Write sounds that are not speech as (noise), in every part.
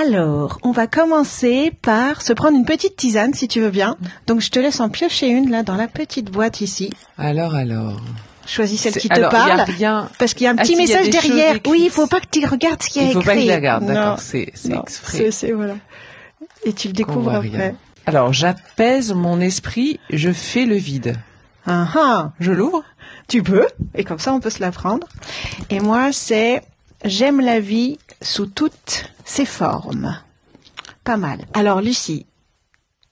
Alors, on va commencer par se prendre une petite tisane si tu veux bien. Donc je te laisse en piocher une là dans la petite boîte ici. Alors, alors. Choisis celle qui te alors, parle. y a rien. Parce qu'il y a un Ah, petit message derrière. Oui, il faut pas que tu regardes ce qu'il y a Il faut écrit. pas que je la regarde, d'accord. C'est c'est exprès. voilà. Et tu le découvres après. rien. Alors, j'apaise mon esprit, je fais le vide. Ah ah. Je l'ouvre Tu peux, et comme ça on peut se la prendre. Et moi, c'est J'aime la vie sous toutes ses formes. Pas mal. Alors, Lucie,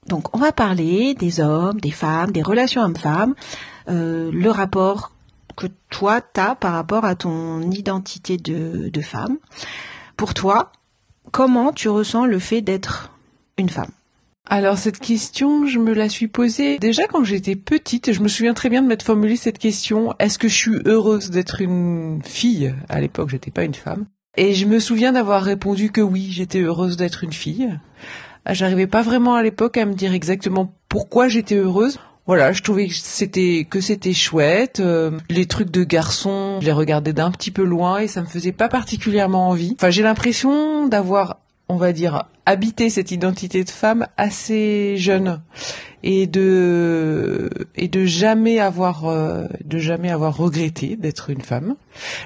donc on va parler des hommes, des femmes, des relations hommes-femmes, euh, le rapport que toi t'as par rapport à ton identité de, femme. Pour toi, comment tu ressens le fait d'être une femme? Alors cette question, je me la suis posée déjà quand j'étais petite. Je me souviens très bien de m'être formulé cette question. Est-ce que je suis heureuse d'être une fille? À l'époque, j'étais pas une femme. Et je me souviens d'avoir répondu que oui, j'étais heureuse d'être une fille. Ah, J'arrivais pas vraiment à l'époque à me dire exactement pourquoi j'étais heureuse. Voilà, je trouvais que c'était que c'était chouette. Euh, les trucs de garçons, je les regardais d'un petit peu loin et ça me faisait pas particulièrement envie. Enfin, j'ai l'impression d'avoir, on va dire, habité cette identité de femme assez jeune et de et de jamais avoir euh, de jamais avoir regretté d'être une femme,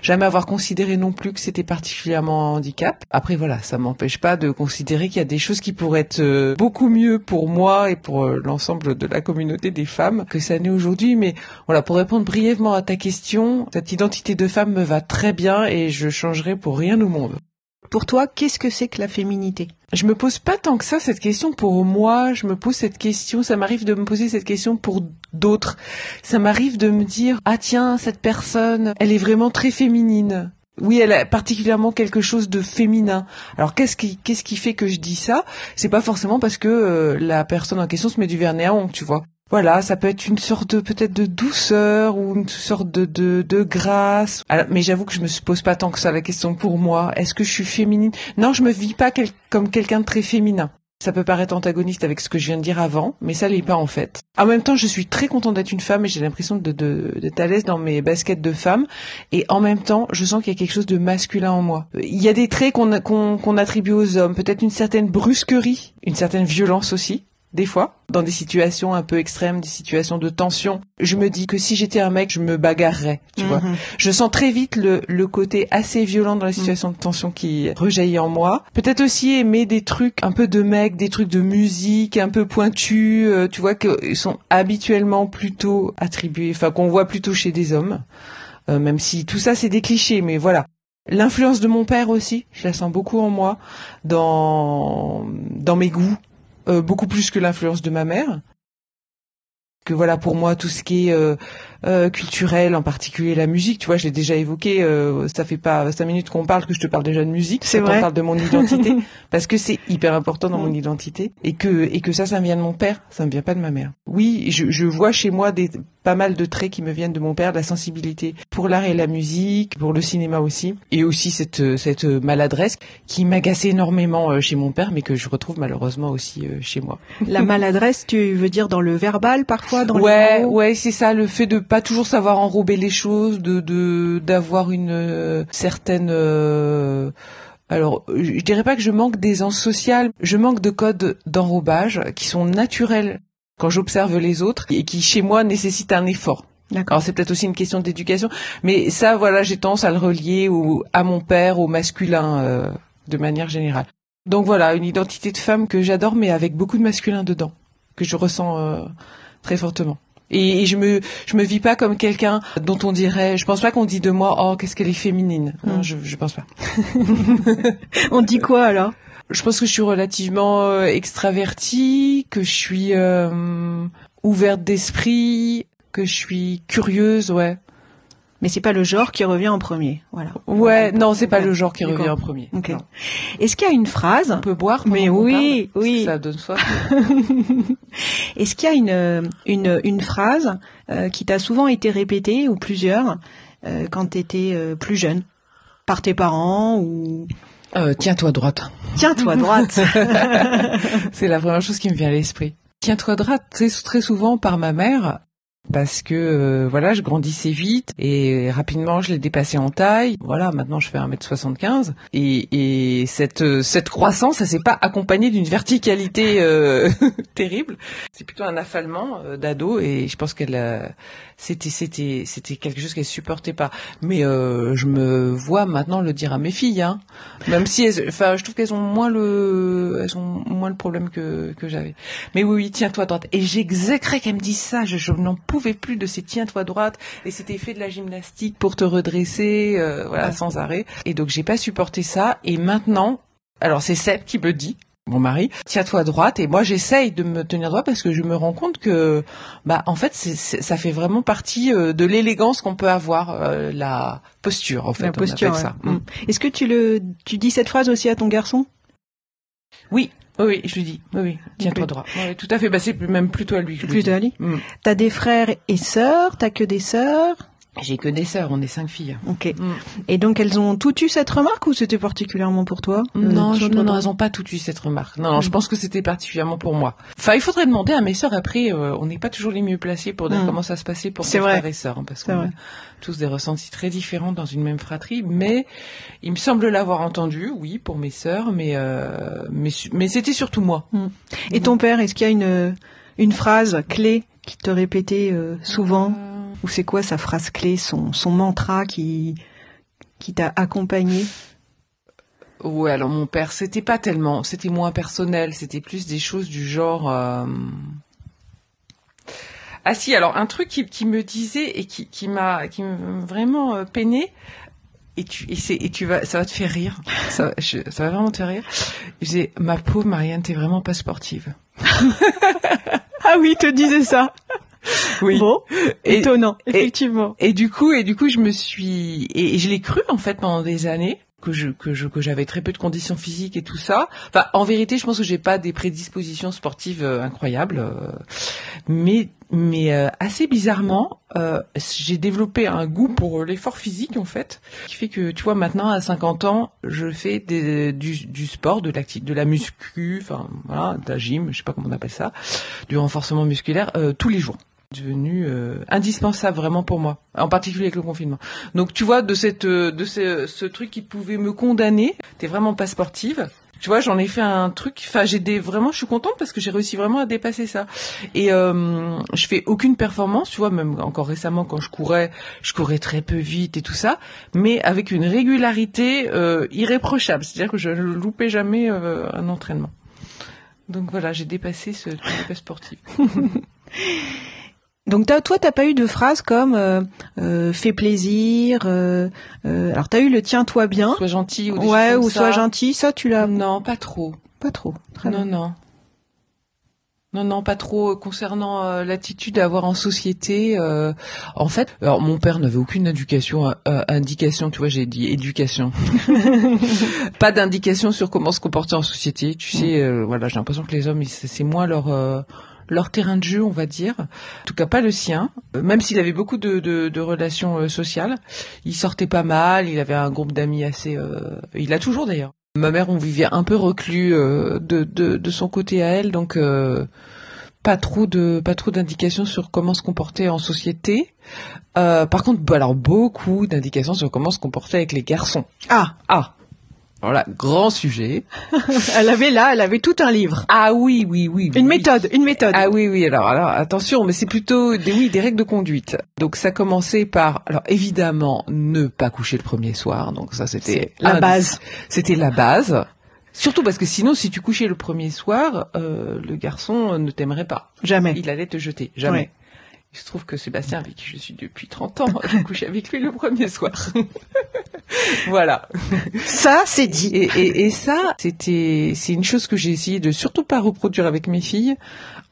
jamais avoir considéré non plus que c'était particulièrement un handicap. Après voilà, ça m'empêche pas de considérer qu'il y a des choses qui pourraient être euh, beaucoup mieux pour moi et pour euh, l'ensemble de la communauté des femmes que ça n'est aujourd'hui. Mais voilà, pour répondre brièvement à ta question, cette identité de femme me va très bien et je changerai pour rien au monde. Pour toi, qu'est-ce que c'est que la féminité? Je me pose pas tant que ça cette question pour moi, je me pose cette question, ça m'arrive de me poser cette question pour d'autres. Ça m'arrive de me dire ah tiens, cette personne, elle est vraiment très féminine. Oui, elle a particulièrement quelque chose de féminin. Alors qu'est-ce qui qu'est-ce qui fait que je dis ça? C'est pas forcément parce que euh, la personne en question se met du vernis à ongles, tu vois. Voilà, ça peut être une sorte de peut-être de douceur ou une sorte de de, de grâce. Alors, mais j'avoue que je me pose pas tant que ça la question pour moi. Est-ce que je suis féminine? Non, je me vis pas comme quelqu'un de très féminin. Ça peut paraître antagoniste avec ce que je viens de dire avant, mais ça l'est pas en fait. En même temps, je suis très contente d'être une femme et j'ai l'impression de, de, d'être à l'aise dans mes baskets de femme. Et en même temps, je sens qu'il y a quelque chose de masculin en moi. Il y a des traits qu'on qu'on qu'on attribue aux hommes, peut-être une certaine brusquerie, une certaine violence aussi des fois, dans des situations un peu extrêmes, des situations de tension. Je me dis que si j'étais un mec, je me bagarrerais, tu vois. Mhm. Je sens très vite le, le côté assez violent dans la situation de tension qui rejaillit en moi. Peut-être aussi aimer des trucs un peu de mec, des trucs de musique un peu pointus, euh, tu vois, qui sont habituellement plutôt attribués, enfin qu'on voit plutôt chez des hommes. Euh, même si tout ça c'est des clichés, mais voilà. L'influence de mon père aussi, je la sens beaucoup en moi, dans dans mes goûts, beaucoup plus que l'influence de ma mère. Que voilà pour moi tout ce qui est euh, culturel, en particulier la musique, tu vois, je l'ai déjà évoqué. euh, ça fait pas cinq minutes qu'on parle que je te parle déjà de musique. C'est vrai. On parle de mon identité (laughs) parce que c'est hyper important dans mon identité et que et que ça, ça me vient de mon père, ça me vient pas de ma mère. Oui, je, je vois chez moi des pas mal de traits qui me viennent de mon père, de la sensibilité pour l'art et la musique, pour le cinéma aussi, et aussi cette cette maladresse qui m'agaçait énormément euh, chez mon père, mais que je retrouve malheureusement aussi euh, chez moi. La maladresse, tu veux dire dans le verbal parfois, dans ouais, les mots? ouais, c'est ça, le fait de pas toujours savoir enrober les choses, de de d'avoir une euh, certaine euh, alors, je dirais pas que je manque d'aisance sociale, je manque de codes d'enrobage qui sont naturels quand j'observe les autres et qui chez moi nécessitent un effort. D'accord. C'est peut-être aussi une question d'éducation, mais ça, voilà, j'ai tendance à le relier au, à mon père, au masculin, euh, de manière générale. Donc voilà, une identité de femme que j'adore, mais avec beaucoup de masculin dedans, que je ressens euh, très fortement. Et, et je me je me vis pas comme quelqu'un dont on dirait. Je pense pas qu'on dit de moi oh qu'est-ce qu'elle est féminine. Non, Mm. je je pense pas. (laughs) On dit quoi alors? Je pense que je suis relativement euh, extravertie, que je suis euh, ouverte d'esprit, que je suis curieuse, ouais. Mais c'est pas le genre qui revient en premier. Voilà. Ouais, non, c'est pas le genre qui revient en premier. Ok. Non. Est-ce qu'il y a une phrase On peut boire Mais oui, parle oui. Ça donne soif. (laughs) Est-ce qu'il y a une une, une phrase euh, qui t'a souvent été répétée ou plusieurs euh, quand t'étais euh, plus jeune? Par tes parents ou Tiens-toi droite. tiens-toi droite. (laughs) C'est la première chose qui me vient à l'esprit. Tiens-toi droite très, très souvent par ma mère parce que euh, voilà, je grandissais vite et rapidement je l'ai dépassé en taille. Voilà, maintenant je fais 1m75 et, et cette euh, cette croissance, ça s'est pas accompagnée d'une verticalité euh, (laughs) terrible. C'est plutôt un affalement euh, d'ado et je pense qu'elle c'était c'était c'était quelque chose qu'elle supportait pas. Mais euh, je me vois maintenant le dire à mes filles hein. Même si enfin je trouve qu'elles ont moins le elles ont moins le problème que que j'avais. Mais oui, oui, tiens-toi droite. Et j'exécrais qu'elle me dise ça. Je, je n'en plus de ces tiens-toi droite. Et c'était fait de la gymnastique pour te redresser, euh, voilà, sans arrêt. Et donc j'ai pas supporté ça. Et maintenant, alors c'est Seb qui me dit, mon mari, tiens-toi droite. Et moi j'essaye de me tenir droit parce que je me rends compte que, bah, en fait, ça fait vraiment partie euh, de l'élégance qu'on peut avoir, euh, la posture, en fait. La posture. ouais. ça. Mm. Est-ce que tu le tu dis cette phrase aussi à ton garçon? Oui, oui, oui, je lui dis, oui, oui, tiens-toi droit. Oui, tout à fait. Bah, c'est plus- même plutôt à lui que je lui Plutôt dis. à lui. Mm. T'as des frères et sœurs T'as que des sœurs? J'ai que des sœurs, on est cinq filles. Ok. Mm. Et donc elles ont toutes eu cette remarque ou c'était particulièrement pour toi Euh, Non, je, non, non, elles ont pas toutes eu cette remarque. Non, non, je Mm. pense que c'était particulièrement pour moi. Enfin, il faudrait demander à mes sœurs après. euh, on n'est pas toujours les mieux placés pour dire Mm. comment ça se passait pour ses frères et sœurs, hein, parce qu'on a tous des ressentis très différents dans une même fratrie. Mais il me semble l'avoir entendu, oui, pour mes sœurs, mais euh, mais c'était surtout moi. Et ton père, est-ce qu'il y a une une phrase clé qui te répétait euh, souvent? Ou c'est quoi sa phrase clé, son, son mantra qui, qui t'a accompagné? Ouais, alors mon père, c'était pas tellement, c'était moins personnel, c'était plus des choses du genre. euh, Ah si, alors un truc qui, qui me disait et qui, qui m'a, qui vraiment euh, peiné. Et tu, et c'est, et tu vas, ça va te faire rire. Ça, je- ça va vraiment te faire rire. J'ai, ma pauvre Marianne, t'es vraiment pas sportive. Ah oui, il te disait ça. Oui. Bon, Et- étonnant, effectivement. Et du coup, et du coup, je me suis et, et je l'ai cru en fait pendant des années que je que je que j'avais très peu de conditions physiques et tout ça. Enfin, en vérité, je pense que j'ai pas des prédispositions sportives euh, incroyables, euh, mais mais euh, assez bizarrement, euh, j'ai développé un goût pour l'effort physique en fait, qui fait que tu vois maintenant à 50 ans, je fais des, du du sport, de l'acti- de la muscu, enfin voilà, de la gym, je sais pas comment on appelle ça, du renforcement musculaire euh, tous les jours devenu euh, indispensable vraiment pour moi, en particulier avec le confinement. Donc tu vois de cette euh, de ce, ce truc qui pouvait me condamner, t'es vraiment pas sportive. Tu vois, j'en ai fait un truc. Enfin, j'ai des vraiment, je suis contente parce que j'ai réussi vraiment à dépasser ça. Et euh, je fais aucune performance, tu vois. Même encore récemment, quand je courais, je courais très peu vite et tout ça, mais avec une régularité euh, irréprochable. C'est-à-dire que je ne loupais jamais euh, un entraînement. Donc voilà, j'ai dépassé ce truc sportif. (laughs) Donc t'as, toi, t'as pas eu de phrase comme euh, euh, fais plaisir. euh, euh, alors t'as eu le tiens-toi bien. Sois gentil ou des Ouais, ou ça. sois gentil. Ça, tu l'as Non, pas trop. pas trop. Très non, bien. non. Non, non, pas trop euh, concernant euh, l'attitude à avoir en société. euh, en fait, alors mon père n'avait aucune éducation, euh, indication, tu vois, j'ai dit éducation. (laughs) pas d'indication sur comment se comporter en société. Tu sais, euh, voilà, j'ai l'impression que les hommes, c'est c'est moins leur euh, leur terrain de jeu, on va dire. En tout cas, pas le sien. Même s'il avait beaucoup de, de, de relations euh, sociales, il sortait pas mal. Il avait un groupe d'amis assez. euh, il a toujours d'ailleurs. Ma mère, on vivait un peu reclus euh, de, de, de son côté à elle, donc euh, pas trop de pas trop d'indications sur comment se comporter en société. Euh, par contre, bah, alors beaucoup d'indications sur comment se comporter avec les garçons. Ah, Ah, voilà, grand sujet. (laughs) elle avait là, elle avait tout un livre. Ah oui, oui, oui. Une oui. méthode, une méthode. Ah oui, oui. Alors, alors attention, mais c'est plutôt des oui des règles de conduite. Donc ça commençait par, alors évidemment, ne pas coucher le premier soir. Donc ça c'était la base. C'était la base. Surtout parce que sinon, si tu couchais le premier soir, euh, le garçon ne t'aimerait pas. Jamais. Il allait te jeter. Jamais. Ouais. Il se trouve que Sébastien, avec qui je suis depuis 30 ans, je couche avec lui le premier soir. (laughs) voilà. Ça, c'est dit. Et, et, et ça, c'était, c'est une chose que j'ai essayé de surtout pas reproduire avec mes filles,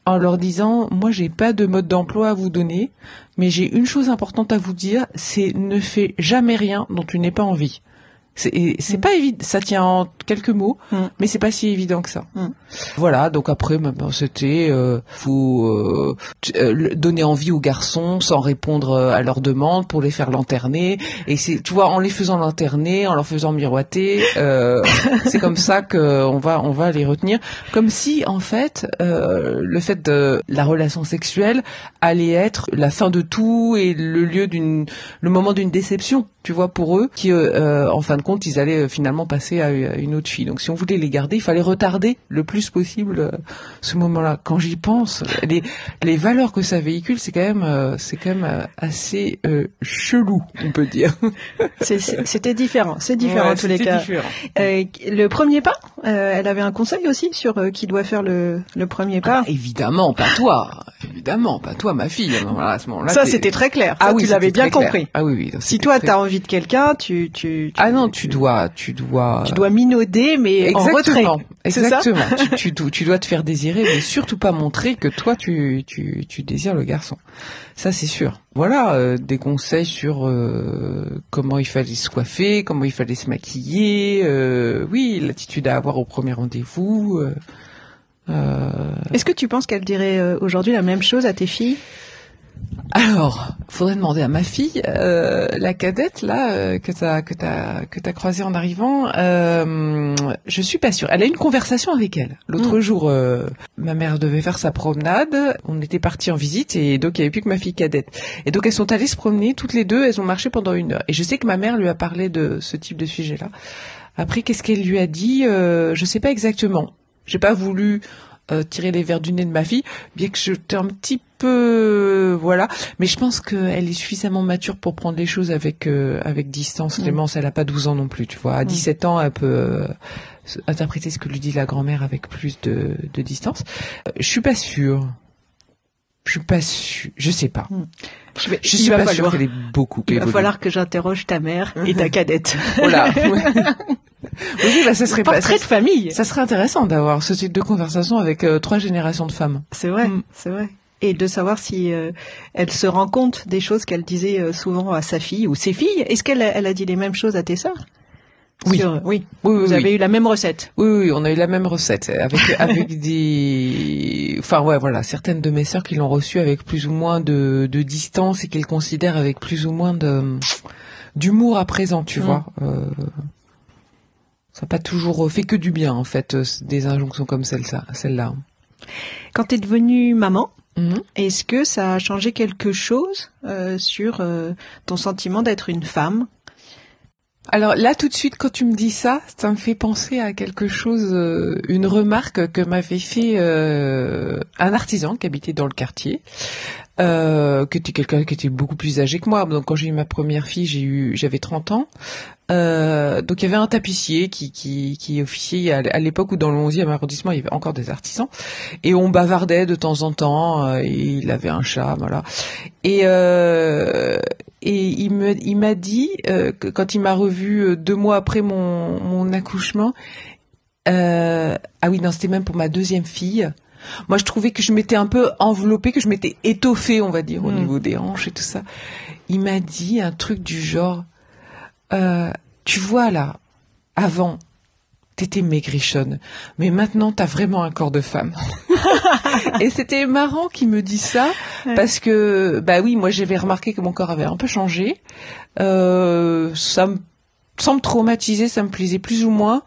en leur disant, moi, j'ai pas de mode d'emploi à vous donner, mais j'ai une chose importante à vous dire, c'est ne fais jamais rien dont tu n'aies pas envie. C'est, pas évident, ça tient en quelques mots, Mm. mais c'est pas si évident que ça. Mm. Voilà, donc après, c'était, euh, faut euh, euh, donner envie aux garçons sans répondre euh, à leurs demandes pour les faire lanterner. Et c'est, tu vois, en les faisant lanterner, en leur faisant miroiter, euh, c'est comme ça que on va, on va les retenir. Comme si, en fait, euh, le fait de la relation sexuelle allait être la fin de tout et le lieu d'une, le moment d'une déception, tu vois, pour eux, qui, euh, euh, en fin de compte, ils allaient euh, finalement passer à, à une autre fille. Donc, si on voulait les garder, il fallait retarder le plus possible euh, ce moment-là. Quand j'y pense, les, les valeurs que ça véhicule, c'est quand même, euh, c'est quand même euh, assez euh, chelou, on peut dire. (laughs) C'était différent. C'est différent en Ouais, tous les cas. Euh, le premier pas, euh, elle avait un conseil aussi sur euh, qui doit faire le, le premier Ah pas. bah, évidemment, pas toi. Évidemment, pas toi, ma fille. Voilà, à ce moment-là, ça, c'était très clair. Ah oui, tu l'avais bien clair. compris. Ah oui, oui. Si toi, t'as envie de quelqu'un, tu, tu, tu, Ah non, tu dois, tu dois. tu dois minauder, mais en retrait. Exactement. Ça Exactement. (laughs) tu, tu, dois- tu dois te faire désirer, mais surtout pas montrer que toi tu, tu, tu désires le garçon. Ça c'est sûr. Voilà euh, des conseils sur euh, comment il fallait se coiffer, comment il fallait se maquiller. euh, oui, l'attitude à avoir au premier rendez-vous. euh, euh, Est-ce que tu penses qu'elle dirait aujourd'hui la même chose à tes filles? Alors, faudrait demander à ma fille, euh, la cadette là euh, que t'as que t'as que t'as croisée en arrivant. Euh, je suis pas sûre. Elle a eu une conversation avec elle l'autre jour. euh, ma mère devait faire sa promenade. On était partis en visite et donc il y avait plus que ma fille cadette. Et donc elles sont allées se promener toutes les deux. Elles ont marché pendant une heure. Et je sais que ma mère lui a parlé de ce type de sujet là. Après, qu'est-ce qu'elle lui a dit? Je sais pas exactement. J'ai pas voulu tirer les verres du nez de ma fille, bien que j'étais un petit peu voilà. Mais je pense qu'elle est suffisamment mature pour prendre les choses avec euh, avec distance. Mm. Clémence, elle a pas 12 ans non plus, tu vois. À 17 ans, elle peut euh, interpréter ce que lui dit la grand-mère avec plus de, de distance. Euh, je suis pas sûre. Je suis pas sûre. Je sais pas. Je, vais- Je suis pas sûre qu'elle ait beaucoup il va falloir que j'interroge ta mère et ta (laughs) cadette. Voilà. (laughs) oui, bah, ça serait pas. Portrait de famille. Ça serait intéressant d'avoir ce type de conversation avec euh, trois générations de femmes. C'est vrai, Mm. c'est vrai. Et de savoir si euh, elle se rend compte des choses qu'elle disait euh, souvent à sa fille ou ses filles. Est-ce qu'elle a, elle a dit les mêmes choses à tes sœurs? Oui. Sur- oui. Oui, oui, Vous oui. avez eu la même recette. Oui, oui, on a eu la même recette avec (laughs) avec des, enfin ouais, voilà, certaines de mes sœurs qui l'ont reçue avec plus ou moins de, de distance et qu'elles considèrent avec plus ou moins de d'humour à présent, tu Mm. vois. Euh, ça n'a pas toujours fait que du bien en fait, euh, des injonctions comme celle ça, celle-là. Quand tu es devenue maman, Mhm. est-ce que ça a changé quelque chose euh, sur euh, ton sentiment d'être une femme? Alors là, tout de suite, quand tu me dis ça, ça me fait penser à quelque chose, euh, une remarque que m'avait fait euh, un artisan qui habitait dans le quartier, euh, qui était quelqu'un qui était beaucoup plus âgé que moi. Donc quand j'ai eu ma première fille, j'ai eu, j'avais 30 ans. Euh, donc il y avait un tapissier qui qui, qui officiait à l'époque où dans le 11e arrondissement il y avait encore des artisans et on bavardait de temps en temps. euh, et il avait un chat, voilà. Et euh, et il me il m'a dit euh, que quand il m'a revu euh, deux mois après mon mon accouchement, ah oui non c'était même pour ma deuxième fille. Moi je trouvais que je m'étais un peu enveloppée, que je m'étais étoffée on va dire au Mm. niveau des hanches et tout ça. Il m'a dit un truc du genre, euh, tu vois là, avant t'étais maigrichonne, mais maintenant t'as vraiment un corps de femme. (laughs) et c'était marrant qu'il me dise ça Ouais. parce que bah oui, moi j'avais remarqué que mon corps avait un peu changé. Euh, ça me sans me traumatiser, ça me plaisait plus ou moins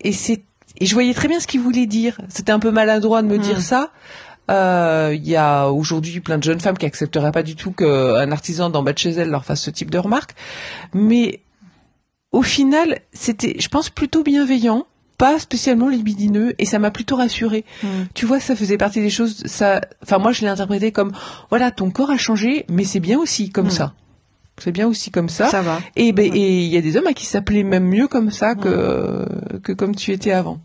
et c'est et je voyais très bien ce qu'il voulait dire. C'était un peu maladroit de me Mm. dire ça. Euh, Il y a aujourd'hui plein de jeunes femmes qui accepteraient pas du tout qu'un artisan d'en bas de chez elles leur fasse ce type de remarque. Mais au final, c'était, je pense, plutôt bienveillant, pas spécialement libidineux, et ça m'a plutôt rassurée. Tu vois, ça faisait partie des choses. Ça, enfin, moi, je l'ai interprété comme, voilà, ton corps a changé, mais c'est bien aussi comme Mm. ça. C'est bien aussi comme ça. Ça va. Et ben, et il y a des hommes à qui s'appelaient même mieux comme ça que que comme tu étais avant.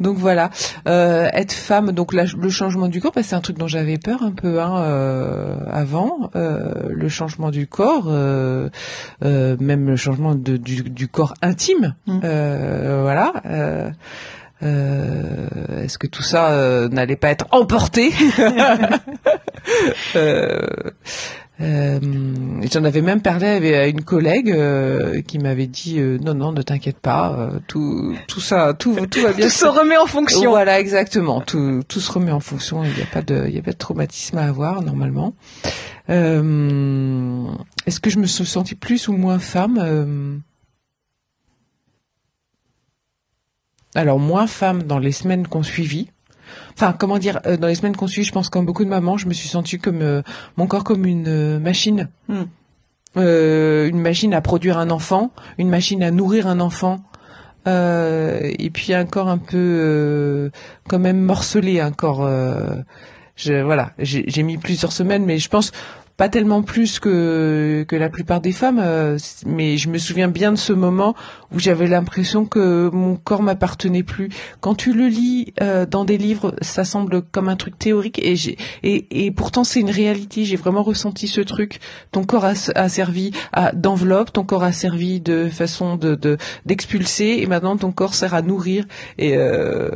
Donc voilà, euh, être femme, donc la- le changement du corps, bah, c'est un truc dont j'avais peur un peu hein, euh, avant. Euh, le changement du corps, euh, euh, même le changement de, du, du corps intime. Mm. Euh, voilà. euh, euh, Est-ce que tout ça euh, n'allait pas être emporté? (laughs) Euh, euh, J'en avais même parlé avec- à une collègue euh, qui m'avait dit euh, non non ne t'inquiète pas euh, tout tout ça tout tout va bien (laughs) Tout se remet en fonction. voilà exactement. Tout tout se remet en fonction. Il n'y a pas de il y a pas de traumatisme à avoir normalement. Euh, est-ce que je me suis sentie plus ou moins femme Euh, alors moins femme dans les semaines qu'on suivit Enfin, comment dire, euh, dans les semaines qu'on suit, je pense comme beaucoup de mamans, je me suis sentie comme euh, mon corps comme une euh, machine, Hmm. Euh, une machine à produire un enfant, une machine à nourrir un enfant, euh, et puis un corps un peu euh, quand même morcelé, un corps. euh, je, voilà, j'ai mis plusieurs semaines, mais je pense pas tellement plus que que la plupart des femmes, euh, mais je me souviens bien de ce moment où j'avais l'impression que mon corps m'appartenait plus. Quand tu le lis euh, dans des livres, ça semble comme un truc théorique et j'ai et, et pourtant c'est une réalité. J'ai vraiment ressenti ce truc. Ton corps a, a servi à d'enveloppe, ton corps a servi de façon de de- d'expulser et maintenant ton corps sert à nourrir et euh,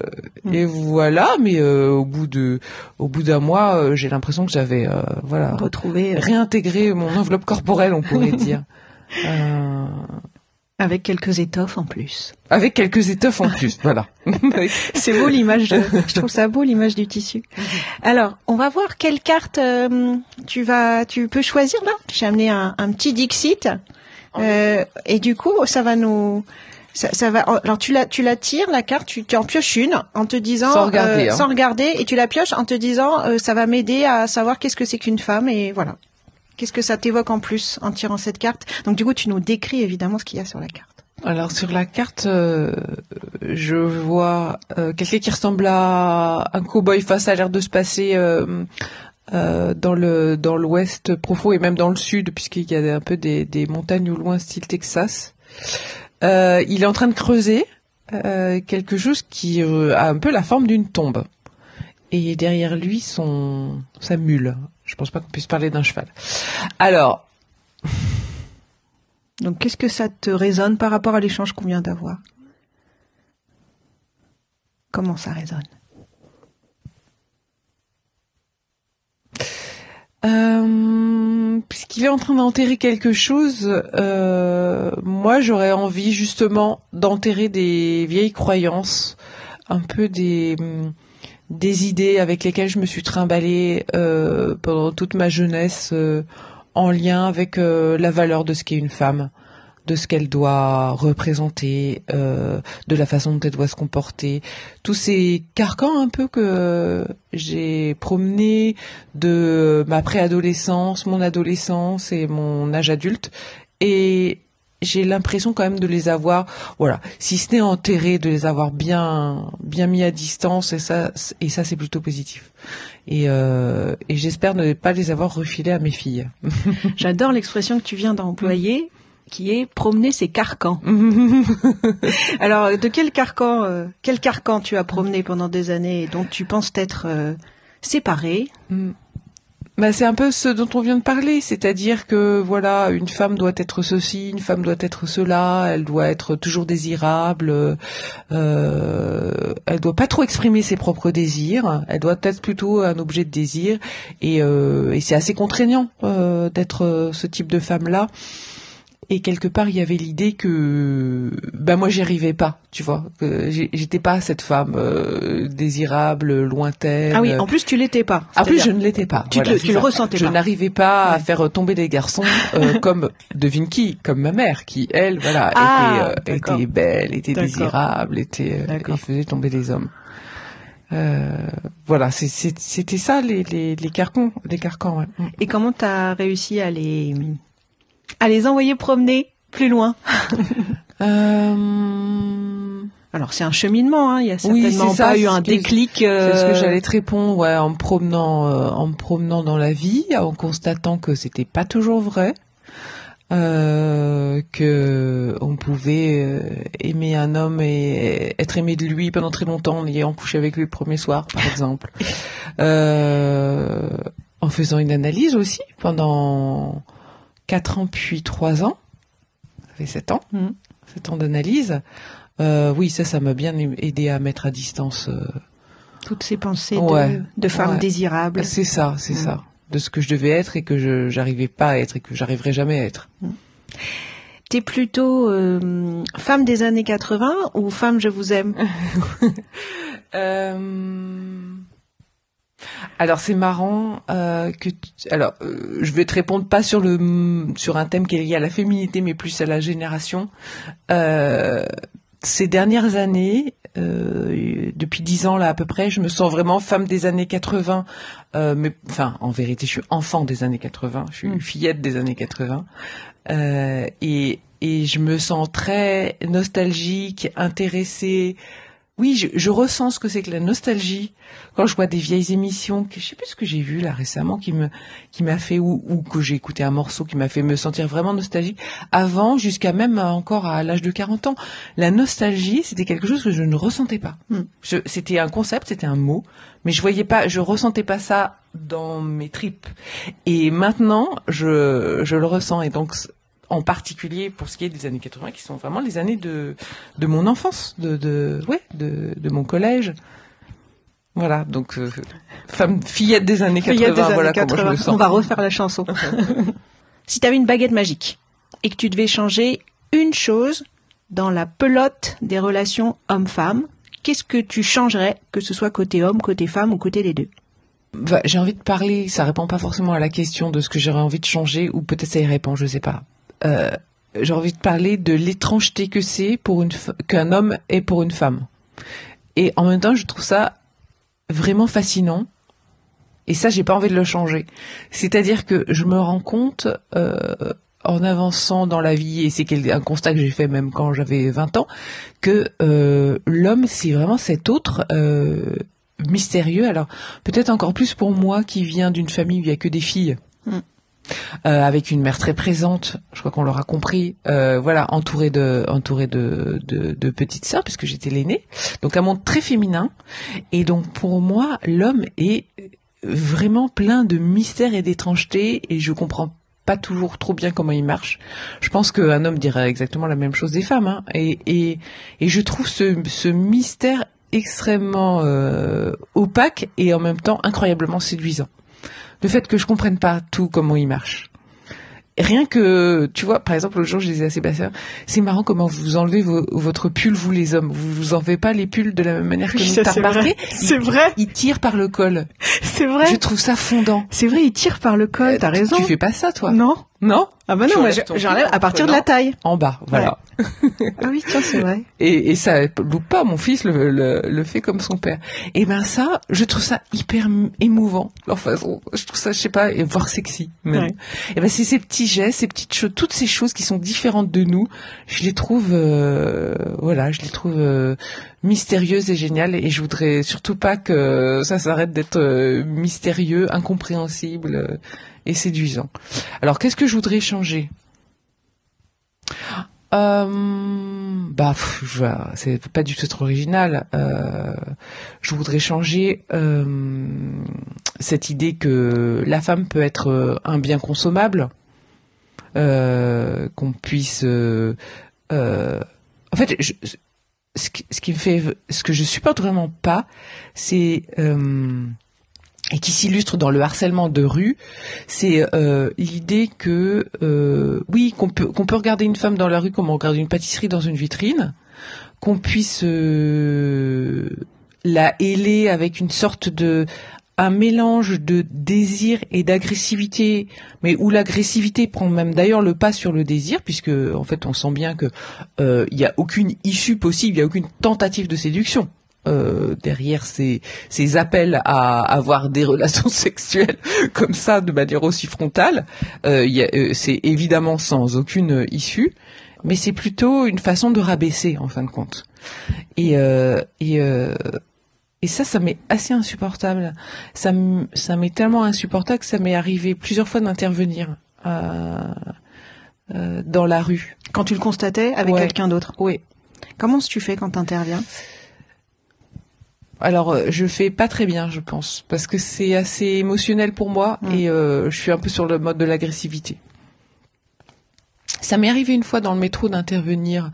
et voilà. Mais euh, au bout de au bout d'un mois, euh, j'ai l'impression que j'avais euh, voilà Retrouver réintégré mon enveloppe corporelle, on pourrait (laughs) dire. Euh, avec quelques étoffes en plus. avec quelques étoffes en plus, voilà. (laughs) C'est beau l'image. de- Je trouve ça beau l'image du tissu. Alors, on va voir quelle carte euh, tu vas, tu peux choisir là. J'ai amené un, un petit Dixit Euh, et du coup, ça va nous, ça, ça va. Alors tu la, tu la tires la carte, tu, tu en pioches une en te disant, Sans regarder, euh, hein. sans regarder, et tu la pioches en te disant, euh, ça va m'aider à savoir qu'est-ce que c'est qu'une femme et voilà. Qu'est-ce que ça t'évoque en plus en tirant cette carte? Donc du coup, tu nous décris évidemment ce qu'il y a sur la carte. Alors sur la carte, euh, je vois quelqu'un qui ressemble à un cow-boy. Ça a l'air de se passer euh, dans le dans l'ouest profond et même dans le sud, puisqu'il y a un peu des, des montagnes au loin, style Texas. Euh, il est en train de creuser euh, quelque chose qui euh, a un peu la forme d'une tombe. Et derrière lui, son sa mule. Je pense pas qu'on puisse parler d'un cheval. Alors, (laughs) Donc qu'est-ce que ça te résonne par rapport à l'échange qu'on vient d'avoir? Comment ça résonne? Euh, puisqu'il est en train d'enterrer quelque chose, euh, moi j'aurais envie justement d'enterrer des vieilles croyances, un peu des des idées avec lesquelles je me suis trimballée euh, pendant toute ma jeunesse en lien avec la valeur de ce qu'est une femme, de ce qu'elle doit représenter, euh, de la façon dont elle doit se comporter, tous ces carcans un peu que j'ai promenés de ma préadolescence, mon adolescence et mon âge adulte. Et j'ai l'impression quand même de les avoir, voilà, si ce n'est enterrés, de les avoir bien, bien mis à distance. Et ça, et ça c'est plutôt positif. Et, euh, et j'espère ne pas les avoir refilés à mes filles. (laughs) (laughs) J'adore l'expression que tu viens d'employer, qui est promener ses carcans. (laughs) Alors, de quel carcan, euh, quel carcan tu as promené pendant des années et dont tu penses t'être euh, séparé Mm. Bah, c'est un peu ce dont on vient de parler, c'est-à-dire que voilà, une femme doit être ceci, une femme doit être cela, elle doit être toujours désirable, euh, elle doit pas trop exprimer ses propres désirs, elle doit être plutôt un objet de désir, et, euh, et c'est assez contraignant euh, d'être ce type de femme-là. Et quelque part, il y avait l'idée que, bah moi, j'y arrivais pas, tu vois, j'étais pas cette femme euh, désirable, lointaine. Ah oui, en plus tu l'étais pas. Ah plus, je ne l'étais pas. Tu te- le ressentais Je pas. n'arrivais pas à faire tomber des garçons euh, (laughs) comme devine qui, comme ma mère, qui elle, voilà, Ah, était, euh, était belle, était désirable, était, euh, et faisait tomber des hommes. Euh, voilà, c'était ça les, les, les carcans, les carcans. Ouais. Et comment tu as réussi à les à les envoyer promener plus loin (laughs) Euh, Alors c'est un cheminement, hein. il y a Oui, certainement c'est ça, pas eu un déclic. C'est ce euh, que j'allais te répondre, ouais, en me promenant, euh, en me promenant dans la vie, en constatant que c'était pas toujours vrai, euh, que on pouvait euh, aimer un homme et être aimé de lui pendant très longtemps en ayant couché avec lui le premier soir, par (laughs) exemple. Euh, en faisant une analyse aussi pendant quatre ans puis trois ans. Ça fait sept ans. Mhm. Sept ans d'analyse. Euh, oui, ça, ça m'a bien aidé à mettre à distance. euh, Toutes ces pensées Ouais. de, de femmes Ouais. désirables. c'est ça, c'est Mhm. ça. De ce que je devais être et que je j'arrivais pas à être et que j'arriverai jamais à être. T'es plutôt euh, femme des années 80 ou femme je vous aime? (laughs) Alors c'est marrant euh, que tu- alors euh, je vais te répondre pas sur le sur un thème qui est lié à la féminité mais plus à la génération. Euh, ces dernières années, euh, depuis dix ans là à peu près, je me sens vraiment femme des années 80. Euh, mais enfin, en vérité, je suis enfant des années 80. Je suis Mm. fillette des années 80. Euh, et et je me sens très nostalgique, intéressée. Oui, je, je ressens ce que c'est que la nostalgie quand je vois des vieilles émissions. Que, je sais plus ce que j'ai vu là récemment qui me qui m'a fait ou, ou que j'ai écouté un morceau qui m'a fait me sentir vraiment nostalgique. Avant, jusqu'à même encore à l'âge de 40 ans, la nostalgie, c'était quelque chose que je ne ressentais pas. Hmm. C'était un concept, c'était un mot, mais je voyais pas, je ressentais pas ça dans mes tripes. Et maintenant, je je le ressens et donc en particulier pour ce qui est des années 80 qui sont vraiment les années de de mon enfance, de de ouais, de de mon collège. Voilà, donc euh, femme fillette des années 80, Fillette des années voilà comment je 80. le sens. On va refaire la chanson. (laughs) si t'avais une baguette magique et que tu devais changer une chose dans la pelote des relations homme-femme, qu'est-ce que tu changerais, que ce soit côté homme, côté femme ou côté des deux? Bah, j'ai envie de parler, ça répond pas forcément à la question de ce que j'aurais envie de changer, ou peut-être ça y répond, je sais pas. Euh, j'ai envie de parler de l'étrangeté que c'est pour une qu'un homme est pour une femme. Et en même temps, je trouve ça vraiment fascinant. Et ça, j'ai pas envie de le changer. C'est-à-dire que je me rends compte euh, en avançant dans la vie, et c'est un constat que j'ai fait même quand j'avais 20 ans, que euh, l'homme, c'est vraiment cet autre mystérieux. Alors peut-être encore plus pour moi qui viens d'une famille où il y a que des filles. Mm. Euh, avec une mère très présente, je crois qu'on l'aura compris. Euh, voilà, entourée de, entourée de, de, de petites sœurs puisque j'étais l'aînée. Donc un monde très féminin. Et donc pour moi, l'homme est vraiment plein de mystères et d'étrangetés et je comprends pas toujours trop bien comment il marche. Je pense qu'un homme dirait exactement la même chose des femmes. Hein. Et, et, et je trouve ce, ce mystère extrêmement euh, opaque et en même temps incroyablement séduisant. Le fait que je comprenne pas tout comment il marche. Rien que, tu vois, par exemple, l'autre jour, je disais à Sébastien, c'est marrant comment vous enlevez vo- votre pull, vous les hommes. Vous vous enlevez pas les pulls de la même manière que Oui, nous. T'as c'est remarqué vrai. C'est Ils- vrai. Ils tirent par le col. C'est vrai. Je trouve ça fondant. C'est vrai, il tire par le col, Euh, t'as raison. Tu fais pas ça, toi Non Non Ah bah Tu non, moi j'enlève à partir de la en taille. En bas, voilà. Ah oui, tiens, c'est vrai. Et, et ça loupe pas, mon fils le, le, le fait comme son père. Et ben ça, je trouve ça hyper émouvant, leur façon. Je trouve ça, je sais pas, et voire sexy. Même. Ouais. Et ben c'est ces petits gestes, ces petites choses, toutes ces choses qui sont différentes de nous. Je les trouve, euh, voilà, je les trouve euh, mystérieuses et géniales. Et je voudrais surtout pas que ça s'arrête d'être euh, mystérieux, incompréhensible euh, et séduisant. Alors qu'est-ce que je voudrais changer? Euh, bah, c'est pas du tout original. Euh, je voudrais changer euh, cette idée que la femme peut être un bien consommable, qu'on puisse. en fait, ce, qui, ce qui me fait, ce que je supporte vraiment pas, c'est et qui s'illustre dans le harcèlement de rue, c'est euh, l'idée que euh, oui qu'on peut qu'on peut regarder une femme dans la rue comme on regarde une pâtisserie dans une vitrine, qu'on puisse euh, la héler avec une sorte de un mélange de désir et d'agressivité, mais où l'agressivité prend même d'ailleurs le pas sur le désir, puisque en fait on sent bien que il y a aucune issue possible, il y a aucune tentative de séduction. Euh, derrière ces, ces appels à avoir des relations (laughs) sexuelles comme ça de manière aussi frontale, euh, euh, c'est évidemment sans aucune issue, mais c'est plutôt une façon de rabaisser en fin de compte. Et, euh, et, et ça, ça m'est assez insupportable. Ça m'est tellement insupportable que ça m'est arrivé plusieurs fois d'intervenir. Dans la rue. Quand tu le constatais avec Ouais. quelqu'un d'autre? Oui. Comment tu fais quand t'interviens? Alors, euh, je fais pas très bien, je pense, parce que c'est assez émotionnel pour moi Mm. et euh, je suis un peu sur le mode de l'agressivité. Ça m'est arrivé une fois dans le métro d'intervenir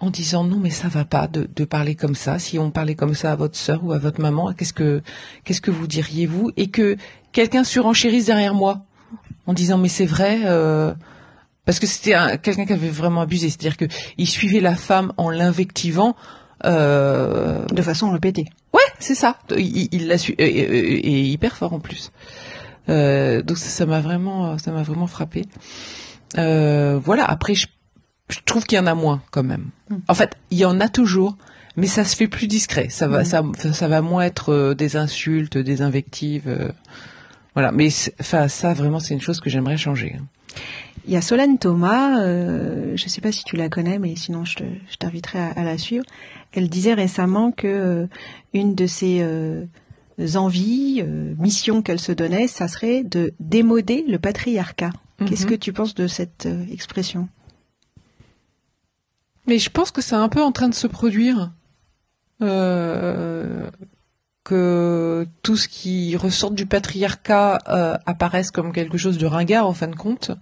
en disant non mais ça va pas de, de parler comme ça. Si on parlait comme ça à votre sœur ou à votre maman, qu'est-ce que qu'est-ce que vous diriez vous? Et que quelqu'un surenchérisse derrière moi en disant mais c'est vrai. euh, parce que c'était un- quelqu'un qui avait vraiment abusé, c'est-à-dire que il suivait la femme en l'invectivant. Euh, De façon répétée. C'est ça. Il il l'a su et, et- et hyper fort en plus. Euh, donc ça m'a vraiment, ça m'a vraiment frappé. Euh, voilà. Après, je, je trouve qu'il y en a moins quand même. Mm. En fait, il y en a toujours, mais ça se fait plus discret. Ça va, Mm. ça, va moins être euh, des insultes, des invectives. euh, voilà. Mais enfin, ça vraiment, c'est une chose que j'aimerais changer. Il y a Solène Thomas, euh, je ne sais pas si tu la connais, mais sinon je te- je t'inviterai à, à la suivre. Elle disait récemment que euh, une de ses euh, envies, euh, missions qu'elle se donnait, ça serait de démoder le patriarcat. Qu'est-ce Mhm. que tu penses de cette expression? Mais je pense que c'est un peu en train de se produire. Euh, que tout ce qui ressort du patriarcat euh, apparaisse comme quelque chose de ringard en fin de compte.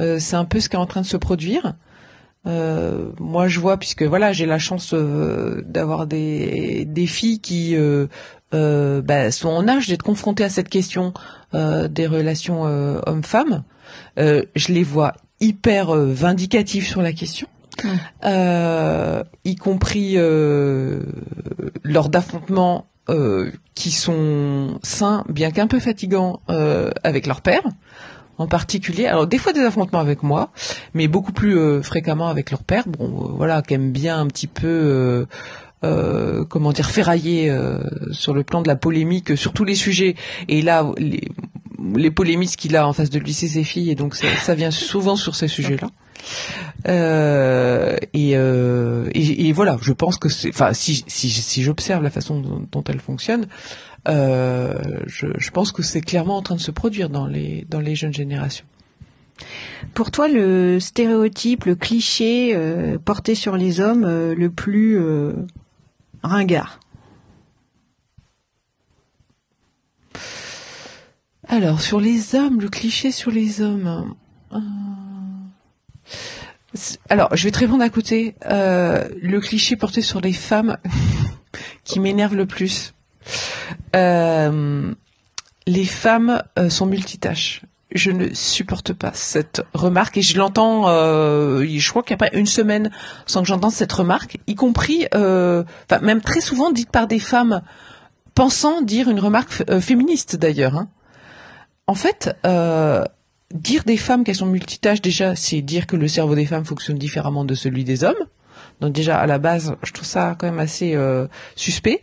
Euh, c'est un peu ce qui est en train de se produire. Euh, moi, je vois, puisque voilà, j'ai la chance euh, d'avoir des, des filles qui euh, euh, bah, sont en âge d'être confrontées à cette question euh, des relations euh, hommes-femmes. Euh, je les vois hyper vindicatives sur la question, Mm. euh, y compris euh, lors d'affrontements euh, qui sont sains, bien qu'un peu fatigants, euh, avec leur père en particulier. Alors des fois des affrontements avec moi, mais beaucoup plus euh, fréquemment avec leur père. Bon, euh, voilà, qui aime bien un petit peu, euh, euh, comment dire, ferrailler euh, sur le plan de la polémique sur tous les sujets. Et là, les, les polémistes qu'il a en face de lui, c'est ses filles, et donc ça, ça vient souvent sur ces sujets-là. Euh, et, euh, et, et voilà, je pense que c'est, enfin, si, si, si j'observe la façon dont, dont elle fonctionne, euh, je, je pense que c'est clairement en train de se produire dans les dans les jeunes générations. Pour toi, le stéréotype, le cliché euh, porté sur les hommes euh, le plus ringard? Alors sur les hommes, le cliché sur les hommes. c'est- Alors je vais te répondre à côté. Le cliché porté sur les femmes (laughs) qui m'énerve le plus. Euh, les femmes euh, sont multitâches. Je ne supporte pas cette remarque et je l'entends. euh, je crois qu'il n'y a pas une semaine sans que j'entende cette remarque, y compris, même très souvent dite par des femmes pensant dire une remarque féministe d'ailleurs. hein. En fait, dire des femmes qu'elles sont multitâches, déjà, c'est dire que le cerveau des femmes fonctionne différemment de celui des hommes. Donc déjà, à la base, je trouve ça quand même assez suspect.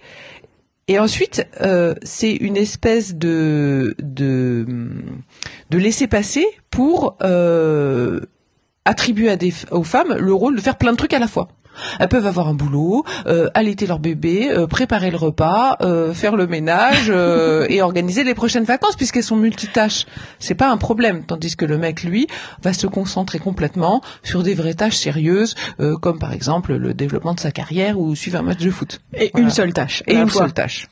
Et ensuite, euh, c'est une espèce de de, laisser passer pour euh, attribuer aux femmes le rôle de faire plein de trucs à la fois. Elles peuvent avoir un boulot, euh, allaiter leur bébé, euh, préparer le repas, euh, faire le ménage (laughs) et organiser les prochaines vacances puisqu'elles sont multitâches. C'est pas un problème. Tandis que le mec, lui, va se concentrer complètement sur des vraies tâches sérieuses, comme par exemple le développement de sa carrière ou suivre un match de foot. Et Voilà. une seule tâche. Et une fois. seule tâche.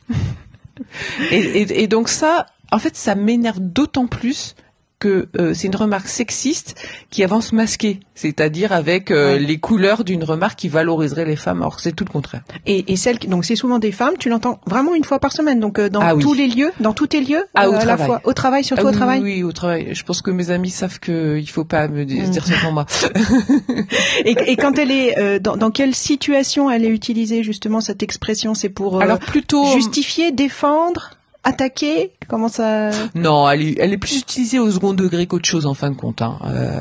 et, et- et donc ça, en fait, ça m'énerve d'autant plus que euh, c'est une remarque sexiste qui avance masquée, c'est-à-dire avec euh, Ouais. les couleurs d'une remarque qui valoriserait les femmes, alors que c'est tout le contraire. Et, et celle qui, donc c'est souvent des femmes, tu l'entends vraiment une fois par semaine, donc euh, dans Ah oui. tous les lieux, dans tous tes lieux, Ah, au à la travail. fois, au travail, surtout Ah au travail. Oui, oui, au travail. Je pense que mes amis savent que il faut pas me dire, Mm. dire ça pour moi. (laughs) Et, et quand elle est, euh, dans, dans quelle situation elle est utilisée justement cette expression C'est pour euh, Alors plutôt justifier, défendre, attaquer Comment ça Non, elle est, elle est plus utilisée au second degré qu'autre chose en fin de compte. Hein. Euh,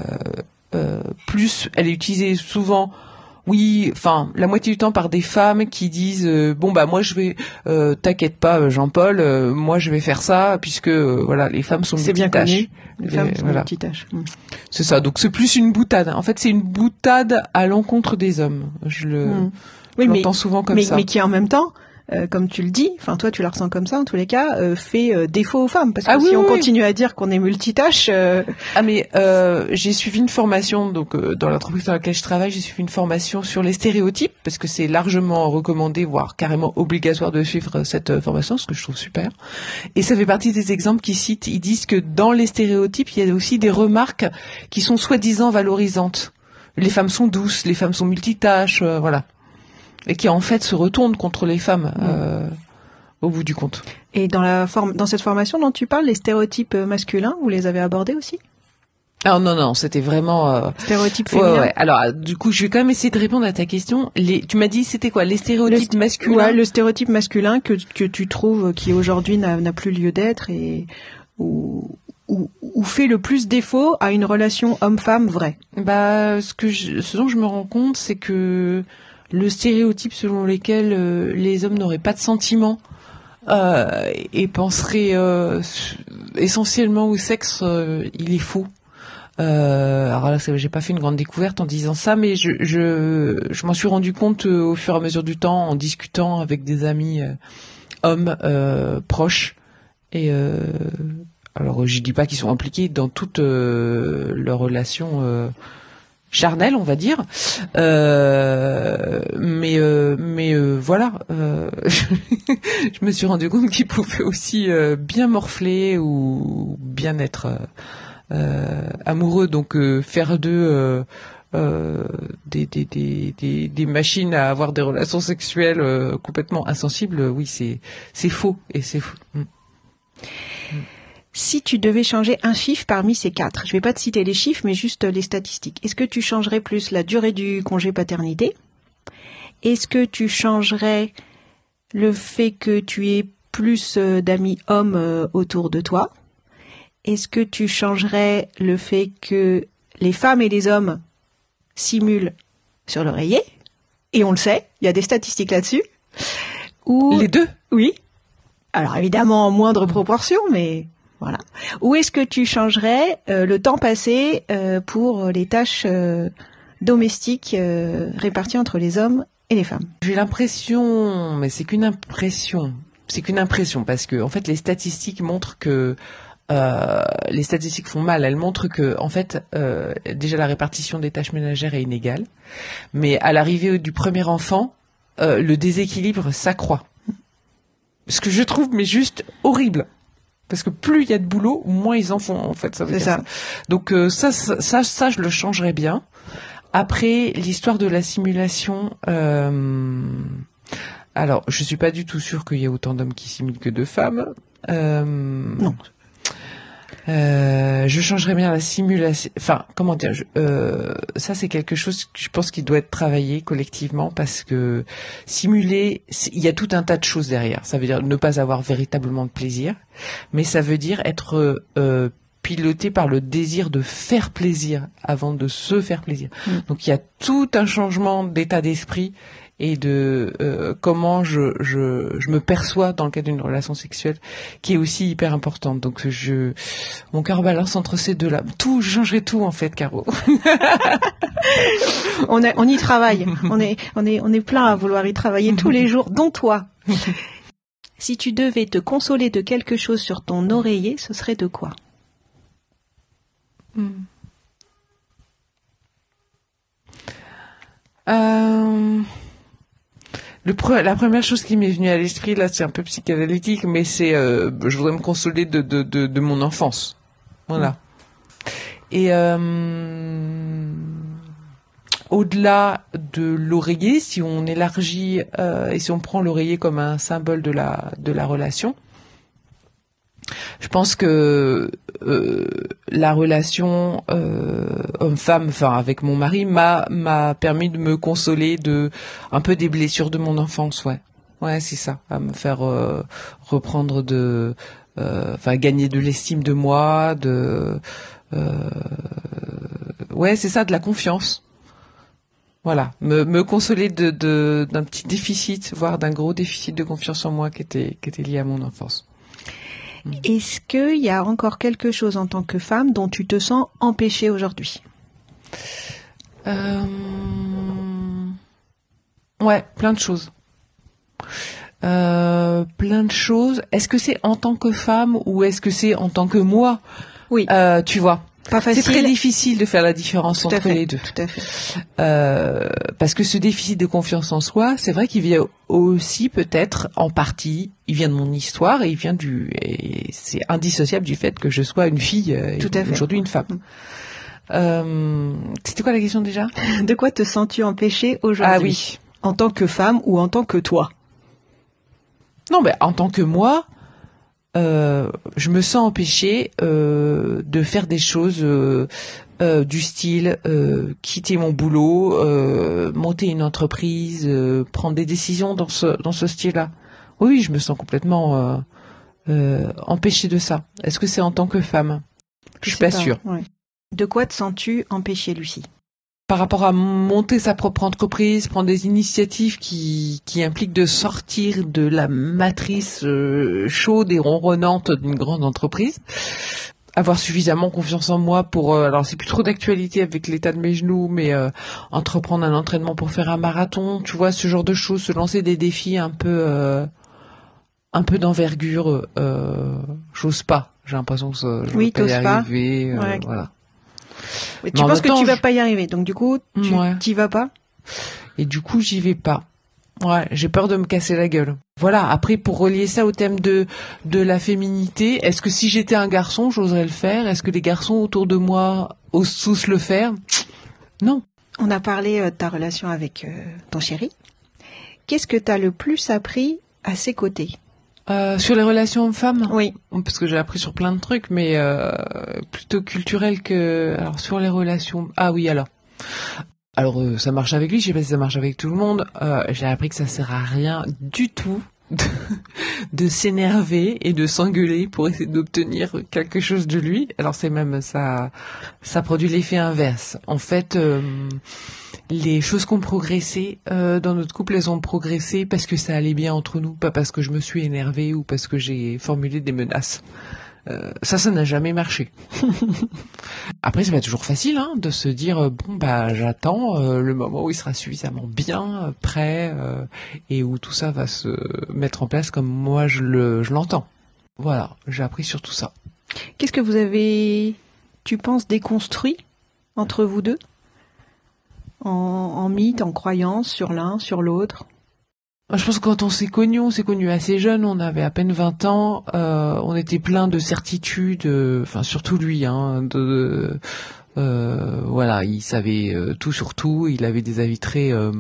euh, plus, elle est utilisée souvent, oui, enfin, la moitié du temps par des femmes qui disent euh, bon bah moi je vais, euh, t'inquiète pas Jean-Paul, euh, moi je vais faire ça puisque euh, voilà les femmes sont C'est bien multitâches. connu. Les Et femmes sont voilà. multitâches. Mm. C'est ça. Donc c'est plus une boutade. En fait, c'est une boutade à l'encontre des hommes. Je le, Mm. je Oui, mais, l'entends souvent comme mais, ça. mais qui en même temps euh, comme tu le dis, enfin toi tu la ressens comme ça en tous les cas, euh, fait euh, défaut aux femmes parce que Ah si oui, on oui, continue à dire qu'on est multitâche, euh, Ah mais euh, j'ai suivi une formation donc euh, dans l'entreprise dans laquelle je travaille, j'ai suivi une formation sur les stéréotypes parce que c'est largement recommandé voire carrément obligatoire de suivre cette formation ce que je trouve super. Et ça fait partie des exemples qu'ils citent, ils disent que dans les stéréotypes, il y a aussi des remarques qui sont soi-disant valorisantes. Les femmes sont douces, les femmes sont multitâches, euh, voilà. Et qui en fait se retournent contre les femmes euh, au bout du compte. et dans la forme, dans cette formation dont tu parles, les stéréotypes euh, masculins, vous les avez abordés aussi? Ah non non, c'était vraiment euh, Stéréotypes Ouais, féminins. ouais. Alors, euh, du coup, je vais quand même essayer de répondre à ta question. Les, tu m'as dit, c'était quoi Les stéréotypes Le- masculins? Ouais, le stéréotype masculin que, que tu trouves qui aujourd'hui n'a n'a plus lieu d'être et ou, ou, ou fait le plus défaut à une relation homme-femme vraie? Bah, ce que je, ce dont je me rends compte, c'est que le stéréotype selon lequel euh, les hommes n'auraient pas de sentiments euh, et penseraient euh, essentiellement au sexe, euh, il est faux. Euh, alors là, j'ai pas fait une grande découverte en disant ça, mais je, je, je m'en suis rendu compte euh, au fur et à mesure du temps en discutant avec des amis hommes proches. Et alors, je dis pas qu'ils sont impliqués dans toutes leurs relations charnelles, on va dire, Euh, mais euh, mais euh, voilà, (laughs) je me suis rendu compte qu'ils pouvaient aussi bien morfler ou bien être amoureux, donc faire d'eux des, des, des, des, machines à avoir des relations sexuelles complètement insensibles, oui, c'est faux et c'est faux. Mm. Si tu devais changer un chiffre parmi ces quatre, je vais pas te citer les chiffres, mais juste les statistiques. Est-ce que tu changerais plus la durée du congé paternité? Est-ce que tu changerais le fait que tu aies plus euh, d'amis hommes euh, autour de toi? Est-ce que tu changerais le fait que les femmes et les hommes simulent sur l'oreiller? Et on le sait, il y a des statistiques là-dessus. Ou Les deux? Oui. Alors évidemment en moindre proportion, mais voilà. Ou est-ce que tu changerais euh, le temps passé euh, pour les tâches euh, domestiques euh, réparties entre les hommes et les femmes? J'ai l'impression, mais c'est qu'une impression, c'est qu'une impression parce que en fait les statistiques montrent que euh, les statistiques font mal. Elles montrent que en fait euh, déjà la répartition des tâches ménagères est inégale, mais à l'arrivée du premier enfant, euh, le déséquilibre s'accroît. Ce que je trouve mais juste horrible. Parce que plus il y a de boulot, moins ils en font en fait. Ça veut C'est dire ça. ça. Donc euh, ça, ça, ça, ça, je le changerais bien. Après, l'histoire de la simulation. Euh... Alors, je suis pas du tout sûre qu'il y ait autant d'hommes qui simulent que de femmes. Euh... Non. Euh, je changerais bien la simulation. Enfin, comment dire je- euh, Ça, c'est quelque chose que je pense qui doit être travaillé collectivement parce que simuler, il y a tout un tas de choses derrière. Ça veut dire ne pas avoir véritablement de plaisir, mais ça veut dire être euh, piloté par le désir de faire plaisir avant de se faire plaisir. Mm. Donc il y a tout un changement d'état d'esprit et de euh, comment je, je, je me perçois dans le cadre d'une relation sexuelle qui est aussi hyper importante. Donc je mon cœur balance entre ces deux-là. Tout, je changerais tout en fait, Caro. (laughs) on, a- on y travaille. on est, on est, on est plein à vouloir y travailler tous les jours, dont toi. (laughs) si tu devais te consoler de quelque chose sur ton oreiller, ce serait de quoi? Euh, le pre- la première chose qui m'est venue à l'esprit, là, c'est un peu psychanalytique, mais c'est, euh, je voudrais me consoler de, de, de, de mon enfance. Voilà. Et euh, au-delà de l'oreiller, si on élargit euh, et si on prend l'oreiller comme un symbole de la de la relation, je pense que euh, la relation euh, homme-femme, enfin avec mon mari, m'a m'a permis de me consoler de un peu des blessures de mon enfance, ouais, ouais, c'est ça, à me faire euh, reprendre de, euh, enfin gagner de l'estime de moi, de, euh, ouais, c'est ça, de la confiance. Voilà, me, me consoler de de- d'un petit déficit, voire d'un gros déficit de confiance en moi qui était qui était lié à mon enfance. Est-ce qu'il y a encore quelque chose en tant que femme dont tu te sens empêchée aujourd'hui? Euh... Ouais, plein de choses. euh, plein de choses. Est-ce que c'est en tant que femme ou est-ce que c'est en tant que moi? Oui. Euh, Tu vois. Pas C'est très difficile de faire la différence Tout entre fait, les deux. Tout à fait. Euh, parce que ce déficit de confiance en soi, c'est vrai qu'il vient aussi peut-être en partie, il vient de mon histoire et il vient du, et c'est indissociable du fait que je sois une fille euh, et aujourd'hui une femme. Euh, C'était quoi la question déjà? De quoi te sens-tu empêchée aujourd'hui? Ah oui. En tant que femme ou en tant que toi? Non, mais en tant que moi, euh, je me sens empêchée euh, de faire des choses euh, euh, du style euh, quitter mon boulot, euh, monter une entreprise, euh, prendre des décisions dans ce dans ce style-là. Oui, je me sens complètement euh, euh, empêchée de ça. Est-ce que c'est en tant que femme? Je suis pas sûre. ouais. De quoi te sens-tu empêchée, Lucie? Par rapport à monter sa propre entreprise, prendre des initiatives qui, qui impliquent de sortir de la matrice euh, chaude et ronronnante d'une grande entreprise, avoir suffisamment confiance en moi pour, euh, alors c'est plus trop d'actualité avec l'état de mes genoux, mais euh, entreprendre un entraînement pour faire un marathon, tu vois, ce genre de choses, se lancer des défis un peu, euh, un peu d'envergure, euh, j'ose pas. J'ai l'impression que ça, je Oui, vais pas y arriver, euh, Ouais. voilà. Mais Tu en penses que temps, tu vas je- pas y arriver, donc du coup, tu Ouais. vas pas? Et du coup, j'y vais pas. Ouais, j'ai peur de me casser la gueule. Voilà. Après, pour relier ça au thème de de la féminité, est-ce que si j'étais un garçon, j'oserais le faire? Est-ce que les garçons autour de moi osent tous le faire? Non. On a parlé euh, de ta relation avec euh, ton chéri. Qu'est-ce que tu as le plus appris à ses côtés? Euh, sur les relations hommes-femmes, Oui. parce que j'ai appris sur plein de trucs, mais euh, plutôt culturel que. Alors sur les relations. Ah oui, alors. Alors euh, ça marche avec lui, je sais pas si ça marche avec tout le monde. Euh, j'ai appris que ça sert à rien du tout de, (laughs) de s'énerver et de s'engueuler pour essayer d'obtenir quelque chose de lui. Alors c'est même ça, ça produit l'effet inverse. En fait, euh, les choses qui ont progressé euh, dans notre couple, elles ont progressé parce que ça allait bien entre nous, pas parce que je me suis énervée ou parce que j'ai formulé des menaces. Euh, ça, ça n'a jamais marché. (laughs) Après, c'est pas toujours facile hein, de se dire euh, bon bah j'attends euh, le moment où il sera suffisamment bien euh, prêt euh, et où tout ça va se mettre en place comme moi je le je l'entends. Voilà, j'ai appris sur tout ça. Qu'est-ce que vous avez, tu penses, déconstruit entre vous deux? En, en mythe, en croyance sur l'un, sur l'autre. Je pense que quand on s'est connus, on s'est connus assez jeunes, on avait à peine 20 ans, euh, on était plein de certitudes, euh, enfin surtout lui, hein, de, euh, voilà, il savait euh, tout sur tout, il avait des avis très euh,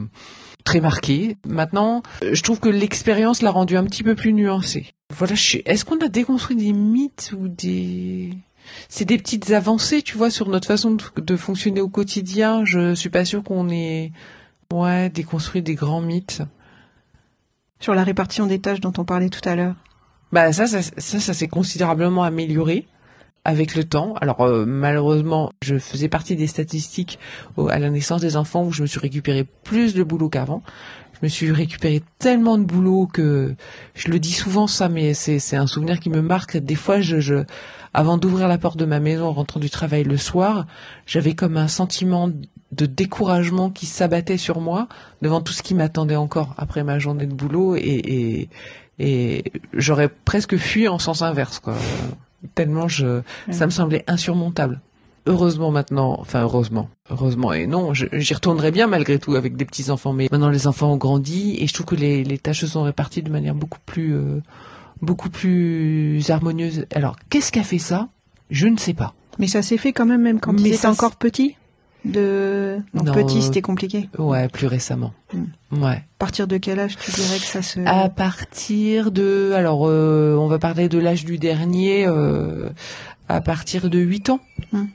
très marqués. Maintenant, euh, je trouve que l'expérience l'a rendu un petit peu plus nuancé. Voilà, est-ce qu'on a déconstruit des mythes ou des c'est des petites avancées, tu vois, sur notre façon de, de fonctionner au quotidien. Je suis pas sûre qu'on ait ouais déconstruit des grands mythes. Sur la répartition des tâches dont on parlait tout à l'heure Bah ça, ça, ça, ça s'est considérablement amélioré avec le temps. Alors euh, malheureusement, je faisais partie des statistiques au- à la naissance des enfants où je me suis récupéré plus de boulot qu'avant. Je me suis récupéré tellement de boulot que je le dis souvent ça, mais c'est c'est un souvenir qui me marque. Des fois, je, je avant d'ouvrir la porte de ma maison en rentrant du travail le soir, j'avais comme un sentiment de découragement qui s'abattait sur moi devant tout ce qui m'attendait encore après ma journée de boulot et, et, et j'aurais presque fui en sens inverse quoi. Tellement je ça me semblait insurmontable. Heureusement maintenant, enfin heureusement, heureusement et non, j'y retournerai bien malgré tout avec des petits enfants. Mais maintenant les enfants ont grandi et je trouve que les, les tâches se sont réparties de manière beaucoup plus, euh, beaucoup plus harmonieuse. Alors qu'est-ce qu'a fait ça? Je ne sais pas. Mais ça s'est fait quand même, même quand Mais ils étaient encore petits? De... Donc Non, petit, euh, c'était compliqué. Ouais, plus récemment. Ouais. À partir de quel âge tu dirais que ça se... À partir de, alors euh, on va parler de l'âge du dernier, euh, à partir de 8 ans. Hmm.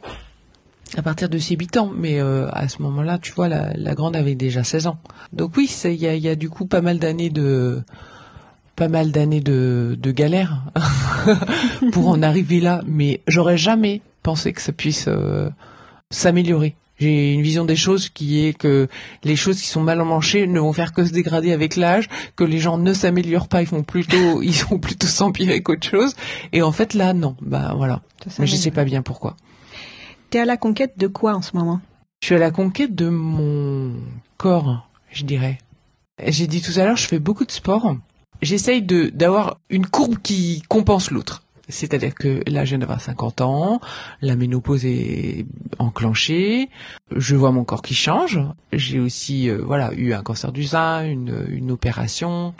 À partir de ses 8 ans, mais euh, à ce moment-là, tu vois, la, la grande avait déjà 16 ans. Donc oui, il y a, il y a du coup pas mal d'années de pas mal d'années de, de galère (laughs) pour en arriver là, mais j'aurais jamais pensé que ça puisse euh, s'améliorer. J'ai une vision des choses qui est que les choses qui sont mal emmanchées ne vont faire que se dégrader avec l'âge, que les gens ne s'améliorent pas, ils font plutôt, (laughs) ils vont plutôt s'empirer qu'autre chose. Et en fait là, non. Bah voilà. Mais je sais pas bien pourquoi. T'es à la conquête de quoi en ce moment? Je suis à la conquête de mon corps, je dirais. J'ai dit tout à l'heure, je fais beaucoup de sport. J'essaye de d'avoir une courbe qui compense l'autre. C'est-à-dire que là, je viens d'avoir 50 ans, la ménopause est enclenchée, je vois mon corps qui change. J'ai aussi, euh, voilà, eu un cancer du sein, une, une opération.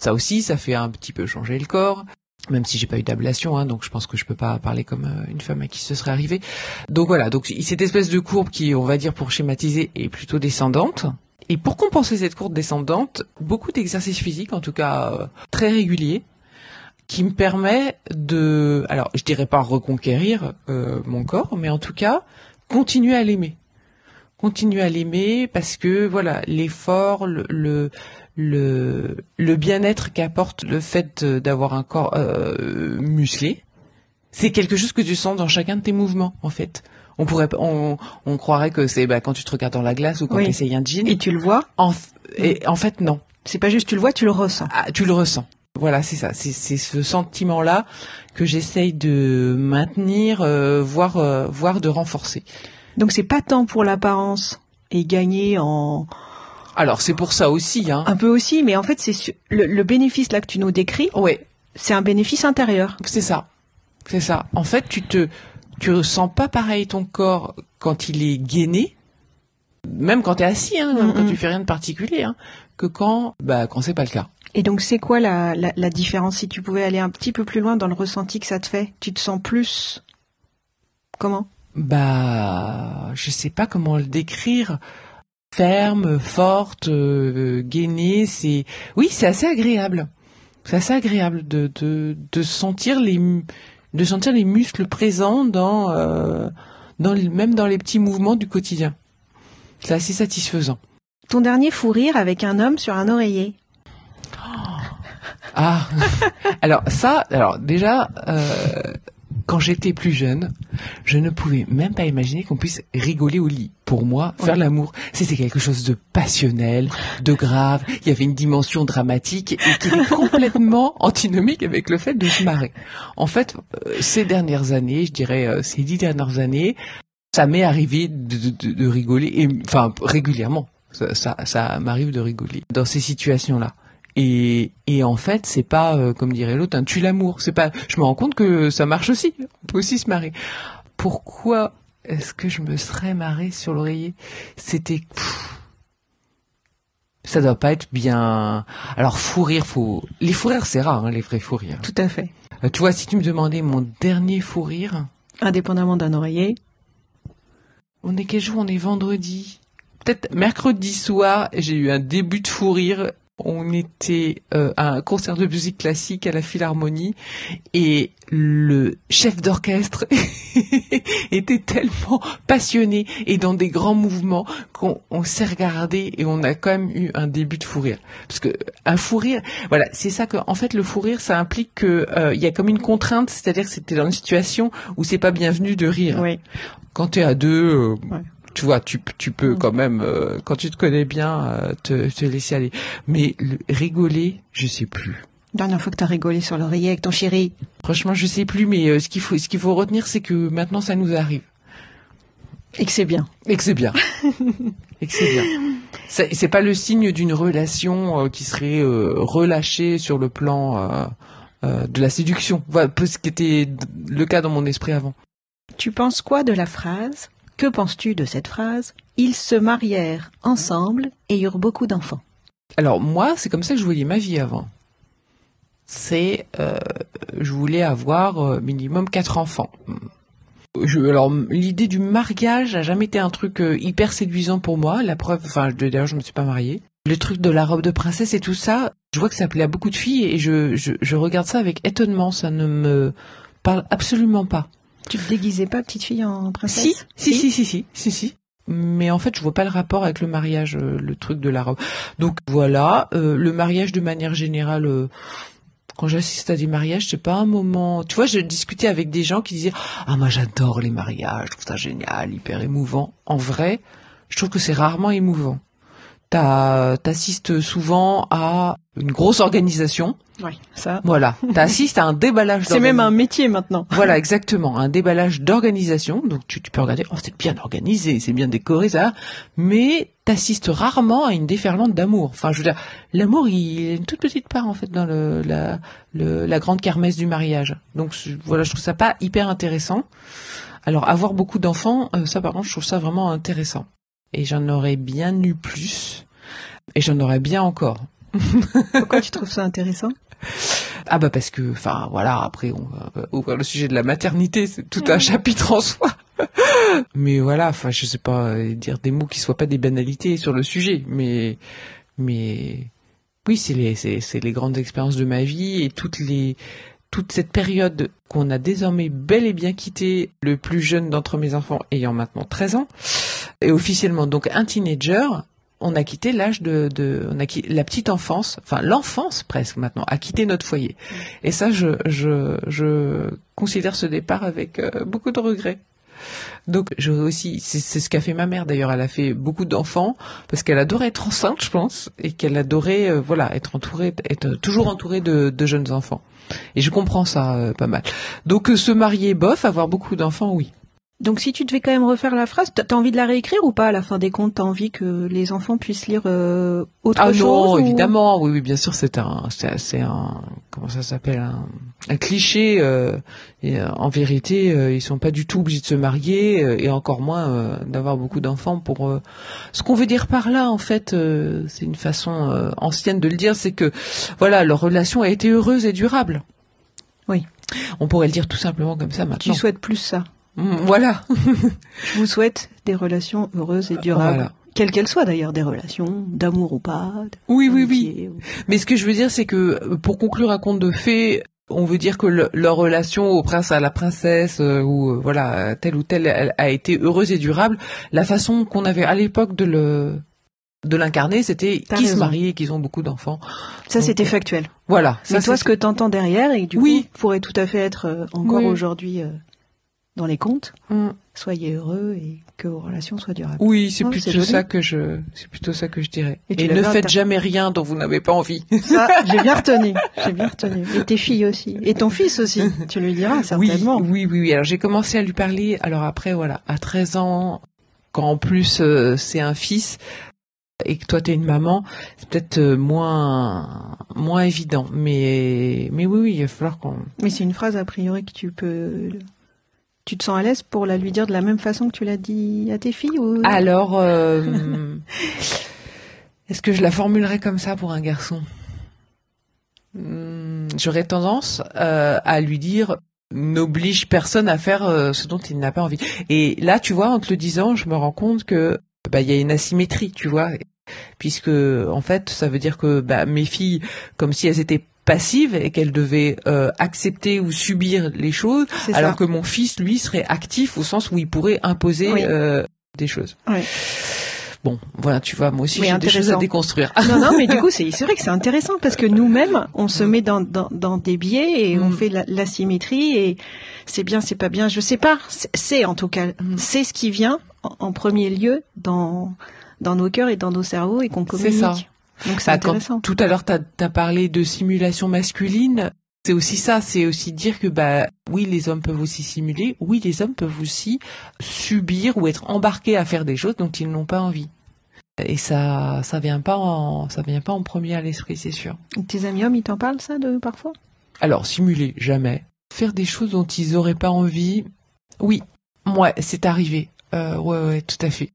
Ça aussi, ça fait un petit peu changer le corps. Même si j'ai pas eu d'ablation, hein, donc je pense que je peux pas parler comme euh, une femme à qui ce serait arrivé. Donc voilà, donc cette espèce de courbe qui, on va dire pour schématiser, est plutôt descendante. Et pour compenser cette courbe descendante, beaucoup d'exercices physiques, en tout cas euh, très réguliers, qui me permet de, alors je dirais pas reconquérir euh, mon corps, mais en tout cas continuer à l'aimer, continuer à l'aimer parce que voilà l'effort, le le le, le bien-être qu'apporte le fait d'avoir un corps euh, musclé, c'est quelque chose que tu sens dans chacun de tes mouvements en fait. On pourrait, on, on croirait que c'est bah, quand tu te regardes dans la glace ou quand Oui. tu essayes un jean. Et tu le vois En, et en fait, non. C'est pas juste tu le vois, tu le ressens. Ah, tu le ressens. Voilà, c'est ça. C'est ce sentiment-là que j'essaye de maintenir, euh, voire, euh, voire de renforcer. Donc c'est pas tant pour l'apparence et gagner en Alors, c'est pour ça aussi, hein. un peu aussi, mais en fait c'est su- le, le bénéfice là que tu nous décris, Ouais, c'est un bénéfice intérieur. c'est ça. C'est ça. En fait, tu te, tu ressens pas pareil ton corps quand il est gainé, même quand tu es assis, hein, même quand tu fais rien de particulier, hein, que quand, bah, quand c'est pas le cas. Et donc c'est quoi la, la, la différence? Si tu pouvais aller un petit peu plus loin dans le ressenti que ça te fait Tu te sens plus comment? Bah, je sais pas comment le décrire. Ferme, forte, euh, gainée, c'est oui, c'est assez agréable. C'est assez agréable de, de de sentir les de sentir les muscles présents dans euh, dans même dans les petits mouvements du quotidien. C'est assez satisfaisant. Ton dernier fou rire avec un homme sur un oreiller. Ah, (laughs) alors ça, alors déjà, euh, quand j'étais plus jeune, je ne pouvais même pas imaginer qu'on puisse rigoler au lit. Pour moi, faire l'amour, c'était quelque chose de passionnel, de grave. Il y avait une dimension dramatique et qui était (laughs) complètement antinomique avec le fait de se marrer. En fait, euh, ces dernières années, je dirais euh, ces dix dernières années, ça m'est arrivé de, de- de- de rigoler, et, enfin régulièrement. Ça, ça, ça m'arrive de rigoler dans ces situations-là. Et, et en fait, c'est pas, euh, comme dirait l'autre, un tue l'amour. C'est pas. Je me rends compte que ça marche aussi. On peut aussi se marrer. Pourquoi est-ce que je me serais marrée sur l'oreiller? C'était. Ça doit pas être bien. Alors fou rire, faut. Les fous rires, c'est rare, hein, les vrais fous rires. Tout à fait. Euh, tu vois, si tu me demandais mon dernier fou rire, Indépendamment d'un oreiller. on est quel jour? On est vendredi. Peut-être mercredi soir, j'ai eu un début de fou rire. On était euh, à un concert de musique classique à la Philharmonie et le chef d'orchestre (laughs) était tellement passionné et dans des grands mouvements qu'on on s'est regardé et on a quand même eu un début de fou rire. Parce que un fou rire, voilà, c'est ça que en fait le fou rire, ça implique que euh, il y a comme une contrainte, c'est-à-dire que c'était dans une situation où c'est pas bienvenu de rire. Oui. Quand tu es à deux, euh, Ouais. Tu vois, tu, tu peux Mm. quand même, euh, quand tu te connais bien, euh, te, te laisser aller. Mais le- rigoler, je sais plus. Dernière fois que t'as rigolé sur l'oreiller avec ton chéri. Franchement, je sais plus. Mais euh, ce qu'il faut, ce qu'il faut retenir, c'est que maintenant, ça nous arrive Et que c'est bien. et que c'est bien. (laughs) et que c'est bien. C'est pas le signe d'une relation qui serait relâchée sur le plan de la séduction. Voilà, ce qui était le cas dans mon esprit avant. Tu penses quoi de la phrase Que penses-tu de cette phrase Ils se marièrent ensemble et eurent beaucoup d'enfants. Alors moi, c'est comme ça que je voyais ma vie avant. C'est, euh, je voulais avoir euh, minimum quatre enfants. Alors l'idée du mariage a jamais été un truc euh, hyper séduisant pour moi. La preuve, enfin d'ailleurs je me suis pas mariée. Le truc de la robe de princesse et tout ça, je vois que ça plaît à beaucoup de filles et je regarde ça avec étonnement. Ça ne me parle absolument pas. Tu te déguisais pas, petite fille, en princesse Si, si, si, si, si, si, si. Mais en fait, je vois pas le rapport avec le mariage, euh, le truc de la robe. Donc voilà, euh, le mariage de manière générale. euh, quand j'assiste à des mariages, c'est pas un moment. Tu vois, je discutais avec des gens qui disaient ah moi j'adore les mariages, je trouve ça génial, hyper émouvant. En vrai, je trouve que c'est rarement émouvant. T'as- T'assistes souvent à une grosse organisation. Oui, ça. Voilà. T'assistes à un déballage. C'est même un métier maintenant. Voilà, exactement. Un déballage d'organisation. Donc tu, tu peux regarder, oh, c'est bien organisé, c'est bien décoré, ça. Mais t'assistes rarement à une déferlante d'amour. Enfin, je veux dire, l'amour, il a une toute petite part, en fait, dans le, la, le- la grande kermesse du mariage. Donc voilà, je trouve ça pas hyper intéressant. Alors, avoir beaucoup d'enfants, euh, ça, par contre, je trouve ça vraiment intéressant. Et j'en aurais bien eu plus. Et j'en aurais bien encore. (laughs) Pourquoi tu trouves ça intéressant? Ah bah parce que, enfin voilà, après on va ouvrir le sujet de la maternité, c'est tout un chapitre en soi. (laughs) mais voilà, enfin je sais pas euh, dire des mots qui soient pas des banalités sur le sujet, mais mais oui c'est les c'est les grandes expériences de ma vie et toutes les toute cette période qu'on a désormais bel et bien quitté le plus jeune d'entre mes enfants ayant maintenant 13 ans et officiellement donc un teenager on a quitté l'âge de, de on a quitté la petite enfance, enfin l'enfance presque maintenant, a quitté notre foyer. Et ça, je, je, je considère ce départ avec euh, beaucoup de regrets. Donc, je aussi, c'est ce qu'a fait ma mère d'ailleurs. Elle a fait beaucoup d'enfants parce qu'elle adorait être enceinte, je pense, et qu'elle adorait, euh, voilà, être entourée, être toujours entourée de, de jeunes enfants. Et je comprends ça euh, pas mal. Donc, euh, se marier, bof, avoir beaucoup d'enfants, oui. Donc si tu devais quand même refaire la phrase, t'as envie de la réécrire ou pas à la fin des comptes T'as envie que les enfants puissent lire euh, autre Ah chose non, ou- évidemment, oui, oui, bien sûr, c'est un, c'est un, comment ça s'appelle, un, un cliché. euh, et euh, en vérité, euh, ils sont pas du tout obligés de se marier euh, et encore moins euh, d'avoir beaucoup d'enfants. Pour euh, ce qu'on veut dire par là, en fait, euh, c'est une façon euh, ancienne de le dire, c'est que voilà, leur relation a été heureuse et durable. Oui. On pourrait le dire tout simplement comme ça Tu maintenant. souhaites plus ça Voilà. Je vous souhaite des relations heureuses et durables. Voilà. Quelles qu'elles soient d'ailleurs, des relations d'amour ou pas. Oui, oui, oui. ou- Mais ce que je veux dire, c'est que euh, pour conclure un conte de fées, on veut dire que le- leur relation au prince à la princesse euh, ou euh, voilà telle ou telle elle a été heureuse et durable. La façon qu'on avait à l'époque de le de l'incarner, c'était qu'ils se marient et qu'ils ont beaucoup d'enfants. Ça, c'était euh, factuel. Voilà. Mais Ça, toi, c'est- ce que t'entends derrière et du Oui. coup pourrait tout à fait être encore Oui. aujourd'hui dans les comptes. Mm. Soyez heureux et que vos relations soient durables. Oui, c'est Oh, plutôt ça que je, c'est plutôt ça que je dirais. Et ne faites jamais rien dont vous n'avez pas envie. Ça, (laughs) j'ai bien retenu. J'ai bien retenu. Et tes filles aussi. Et ton fils aussi. Tu lui diras certainement. oui, oui, oui. Alors j'ai commencé à lui parler. Alors après, voilà, à 13 ans, quand en plus euh, c'est un fils et que toi t'es une maman, c'est peut-être euh, moins moins évident. Mais mais oui, oui, il va falloir qu'on. Mais c'est une phrase a priori que tu peux. Tu te sens à l'aise pour la lui dire de la même façon que tu l'as dit à tes filles ou Alors, euh, (laughs) est-ce que je la formulerais comme ça pour un garçon? Hmm, J'aurais tendance euh, à lui dire n'oblige personne à faire euh, ce dont il n'a pas envie. Et là, tu vois, en te le disant, je me rends compte que bah il y a une asymétrie, tu vois, puisque en fait, ça veut dire que bah, mes filles, comme si elles étaient passives et qu'elles devaient euh, accepter ou subir les choses, C'est alors ça. que mon fils, lui, serait actif au sens où il pourrait imposer Oui. euh, des choses. Ouais. Bon, voilà, tu vois, moi aussi Oui, j'ai des choses à déconstruire. Non, non, mais du coup, c'est c'est vrai que c'est (laughs) intéressant parce que nous-mêmes, on se met dans, dans, dans des biais et on Mm. fait la, la symétrie et c'est bien, c'est pas bien, je sais pas. C'est- C'est en tout cas, Mm. c'est ce qui vient en, en premier lieu dans dans nos cœurs et dans nos cerveaux et qu'on C'est communique. ça. Donc c'est quand intéressant. tout à l'heure, tu as, parlé de simulation masculine. C'est aussi ça, c'est aussi dire que bah oui, les hommes peuvent aussi simuler, oui, les hommes peuvent aussi subir ou être embarqués à faire des choses dont ils n'ont pas envie. Et ça, ça vient pas en, ça vient pas en premier à l'esprit, c'est sûr. Tes amis hommes, ils t'en parlent ça de parfois? Alors, simuler, jamais. Faire des choses dont ils auraient pas envie, oui, moi, c'est arrivé. Euh, ouais, ouais, tout à fait.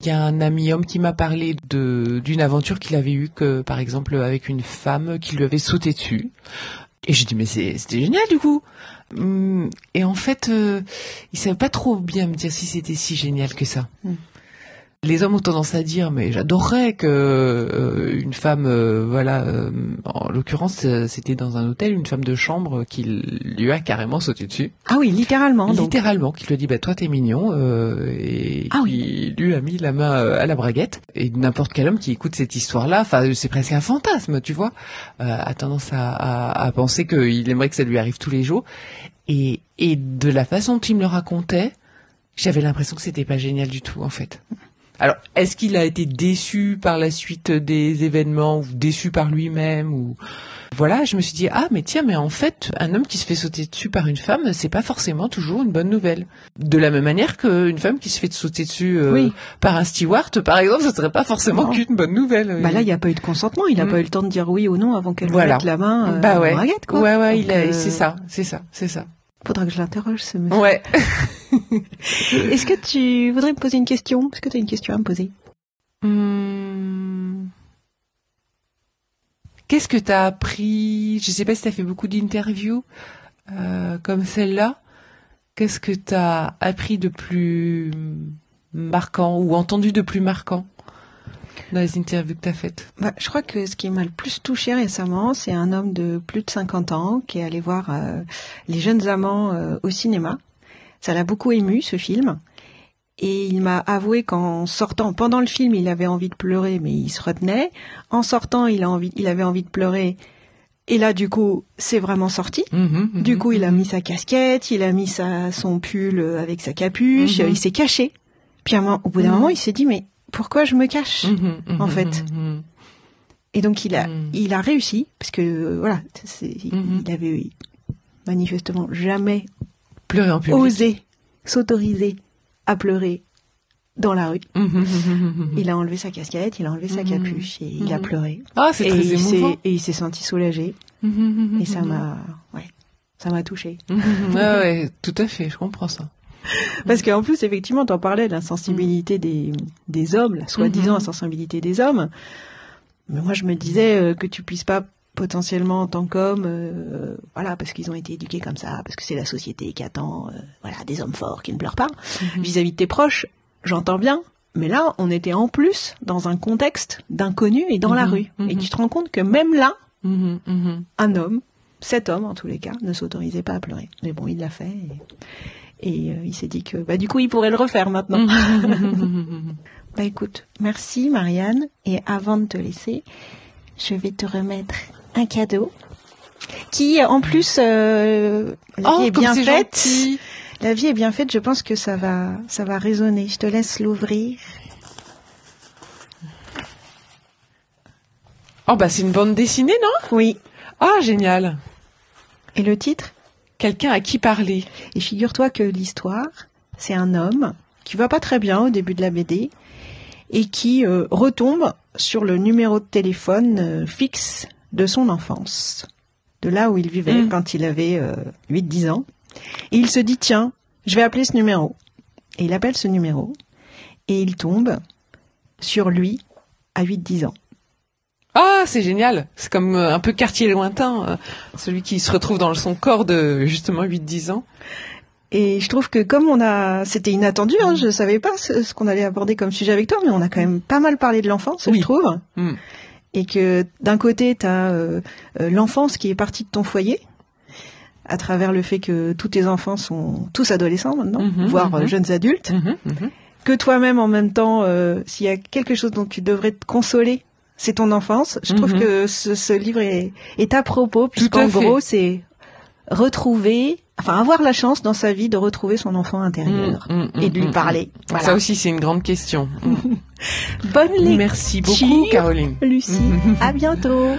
Il y a un ami homme qui m'a parlé de d'une aventure qu'il avait eue, que par exemple avec une femme qui lui avait sauté dessus. Et j'ai dit mais c'est- c'était génial du coup. Hum, Et en fait, euh, il savait pas trop bien me dire si c'était si génial que ça. Hmm. Les hommes ont tendance à dire mais j'adorerais que euh, une femme, euh, voilà, euh, en l'occurrence euh, c'était dans un hôtel, une femme de chambre qui lui a carrément sauté dessus. Ah oui, littéralement. Donc. Littéralement, qui lui a dit bah toi t'es mignon euh, et Ah qui lui a mis la main euh, à la braguette et n'importe quel homme qui écoute cette histoire-là, enfin c'est presque un fantasme, tu vois, euh, a tendance à, à, à penser qu'il aimerait que ça lui arrive tous les jours et et de la façon dont il me le racontait, j'avais l'impression que c'était pas génial du tout en fait. Alors, est-ce qu'il a été déçu par la suite des événements ou déçu par lui-même ou voilà, je me suis dit ah mais tiens mais en fait un homme qui se fait sauter dessus par une femme c'est pas forcément toujours une bonne nouvelle. De la même manière qu'une femme qui se fait sauter dessus euh, Oui. par un steward par exemple, ce serait pas forcément qu'une bonne nouvelle. Bah là, il n'y a pas eu de consentement. Il n'a Mm. pas eu le temps de dire oui ou non avant qu'elle Voilà. mette la main euh, bah ouais. braguette, quoi. Ouais ouais, il a- euh, c'est ça, c'est ça, c'est ça. Faudra que je l'interroge, ce monsieur. Ouais. (laughs) Est-ce que tu voudrais me poser une question? Est-ce que tu as une question à me poser? Hmm. Qu'est-ce que t'as appris? Je sais pas si t'as fait beaucoup d'interviews euh, comme celle-là. Qu'est-ce que t'as appris de plus marquant ou entendu de plus marquant? Dans les interviews que t'as faites bah, Je crois que ce qui m'a le plus touché récemment, c'est un homme de plus de 50 ans qui est allé voir euh, Les Jeunes Amants euh, au cinéma. Ça l'a beaucoup ému, ce film. Et il m'a avoué qu'en sortant, pendant le film, il avait envie de pleurer, mais il se retenait. En sortant, il, a envie, il avait envie de pleurer. Et là, du coup, c'est vraiment sorti. Mhm, Du mhm, coup, il a mis sa casquette, il a mis sa, son pull euh, avec sa capuche, il s'est caché. Puis au bout d'un moment, il s'est dit, mais pourquoi je me cache Mhm, mhm, en fait. mhm, Et donc, il a, il a réussi, parce que, euh, voilà, il- avait manifestement jamais Pleurer en public. osé s'autoriser à pleurer dans la rue. Il a enlevé sa casquette, il a enlevé sa capuche, et il a pleuré. Ah, c'est Et très il s'est- émouvant. et il s'est senti soulagé, et ça m'a, ouais, ça m'a touché. Ouais, tout à fait, je comprends ça. (laughs) Parce qu'en plus, effectivement, t'en parlais de l'insensibilité des, des hommes, la soi-disant Mhm. insensibilité des hommes. Mais moi, je me disais euh, que tu puisses pas potentiellement en tant qu'homme, euh, voilà, parce qu'ils ont été éduqués comme ça, parce que c'est la société qui attend, euh, voilà, des hommes forts qui ne pleurent pas. Mhm. Vis-à-vis de tes proches, j'entends bien. Mais là, on était en plus dans un contexte d'inconnu et dans la Mhm, rue. Et tu te rends compte que même là, un homme, cet homme en tous les cas, ne s'autorisait pas à pleurer. Mais bon, il l'a fait. Et, et, euh, il s'est dit que, bah, du coup, il pourrait le refaire maintenant. (laughs) (laughs) Bah écoute, merci Marianne. Et avant de te laisser, je vais te remettre un cadeau qui, en plus, euh, la Oh, vie est bien faite. gentil. La vie est bien faite. Je pense que ça va, ça va résonner. Je te laisse l'ouvrir. Oh bah c'est une bande dessinée, non? Oui. Ah génial. Et le titre? Quelqu'un à qui parler. Et figure-toi que l'histoire, c'est un homme qui va pas très bien au début de la BD et qui euh, retombe sur le numéro de téléphone euh, fixe de son enfance, de là où il vivait Mm. quand il avait euh, 8-10 ans. Et il se dit, tiens, je vais appeler ce numéro. Et il appelle ce numéro et il tombe sur lui à 8-10 ans. Ah c'est génial. C'est comme euh, un peu quartier lointain, euh, celui qui se retrouve dans son corps de justement 8-10 ans. Et je trouve que comme on a, c'était inattendu, hein, je savais pas ce, ce qu'on allait aborder comme sujet avec toi, mais on a quand même pas mal parlé de l'enfance, Oui. je trouve. Mm. Et que d'un côté, tu as l'enfance qui est partie de ton foyer, à travers le fait que tous tes enfants sont tous adolescents maintenant, Mhm, voire euh, mhm. jeunes adultes, Mhm, que toi-même en même temps, euh, s'il y a quelque chose dont tu devrais te consoler, c'est ton enfance. Je trouve Mhm. que ce, ce livre est, est à propos, puisqu'en gros, c'est retrouver, enfin avoir la chance dans sa vie de retrouver son enfant intérieur Mm, mm, et de lui mm, parler. Voilà. Ça aussi c'est une grande question. (laughs) Bonne lecture, Merci beaucoup Caroline. Lucie. À bientôt.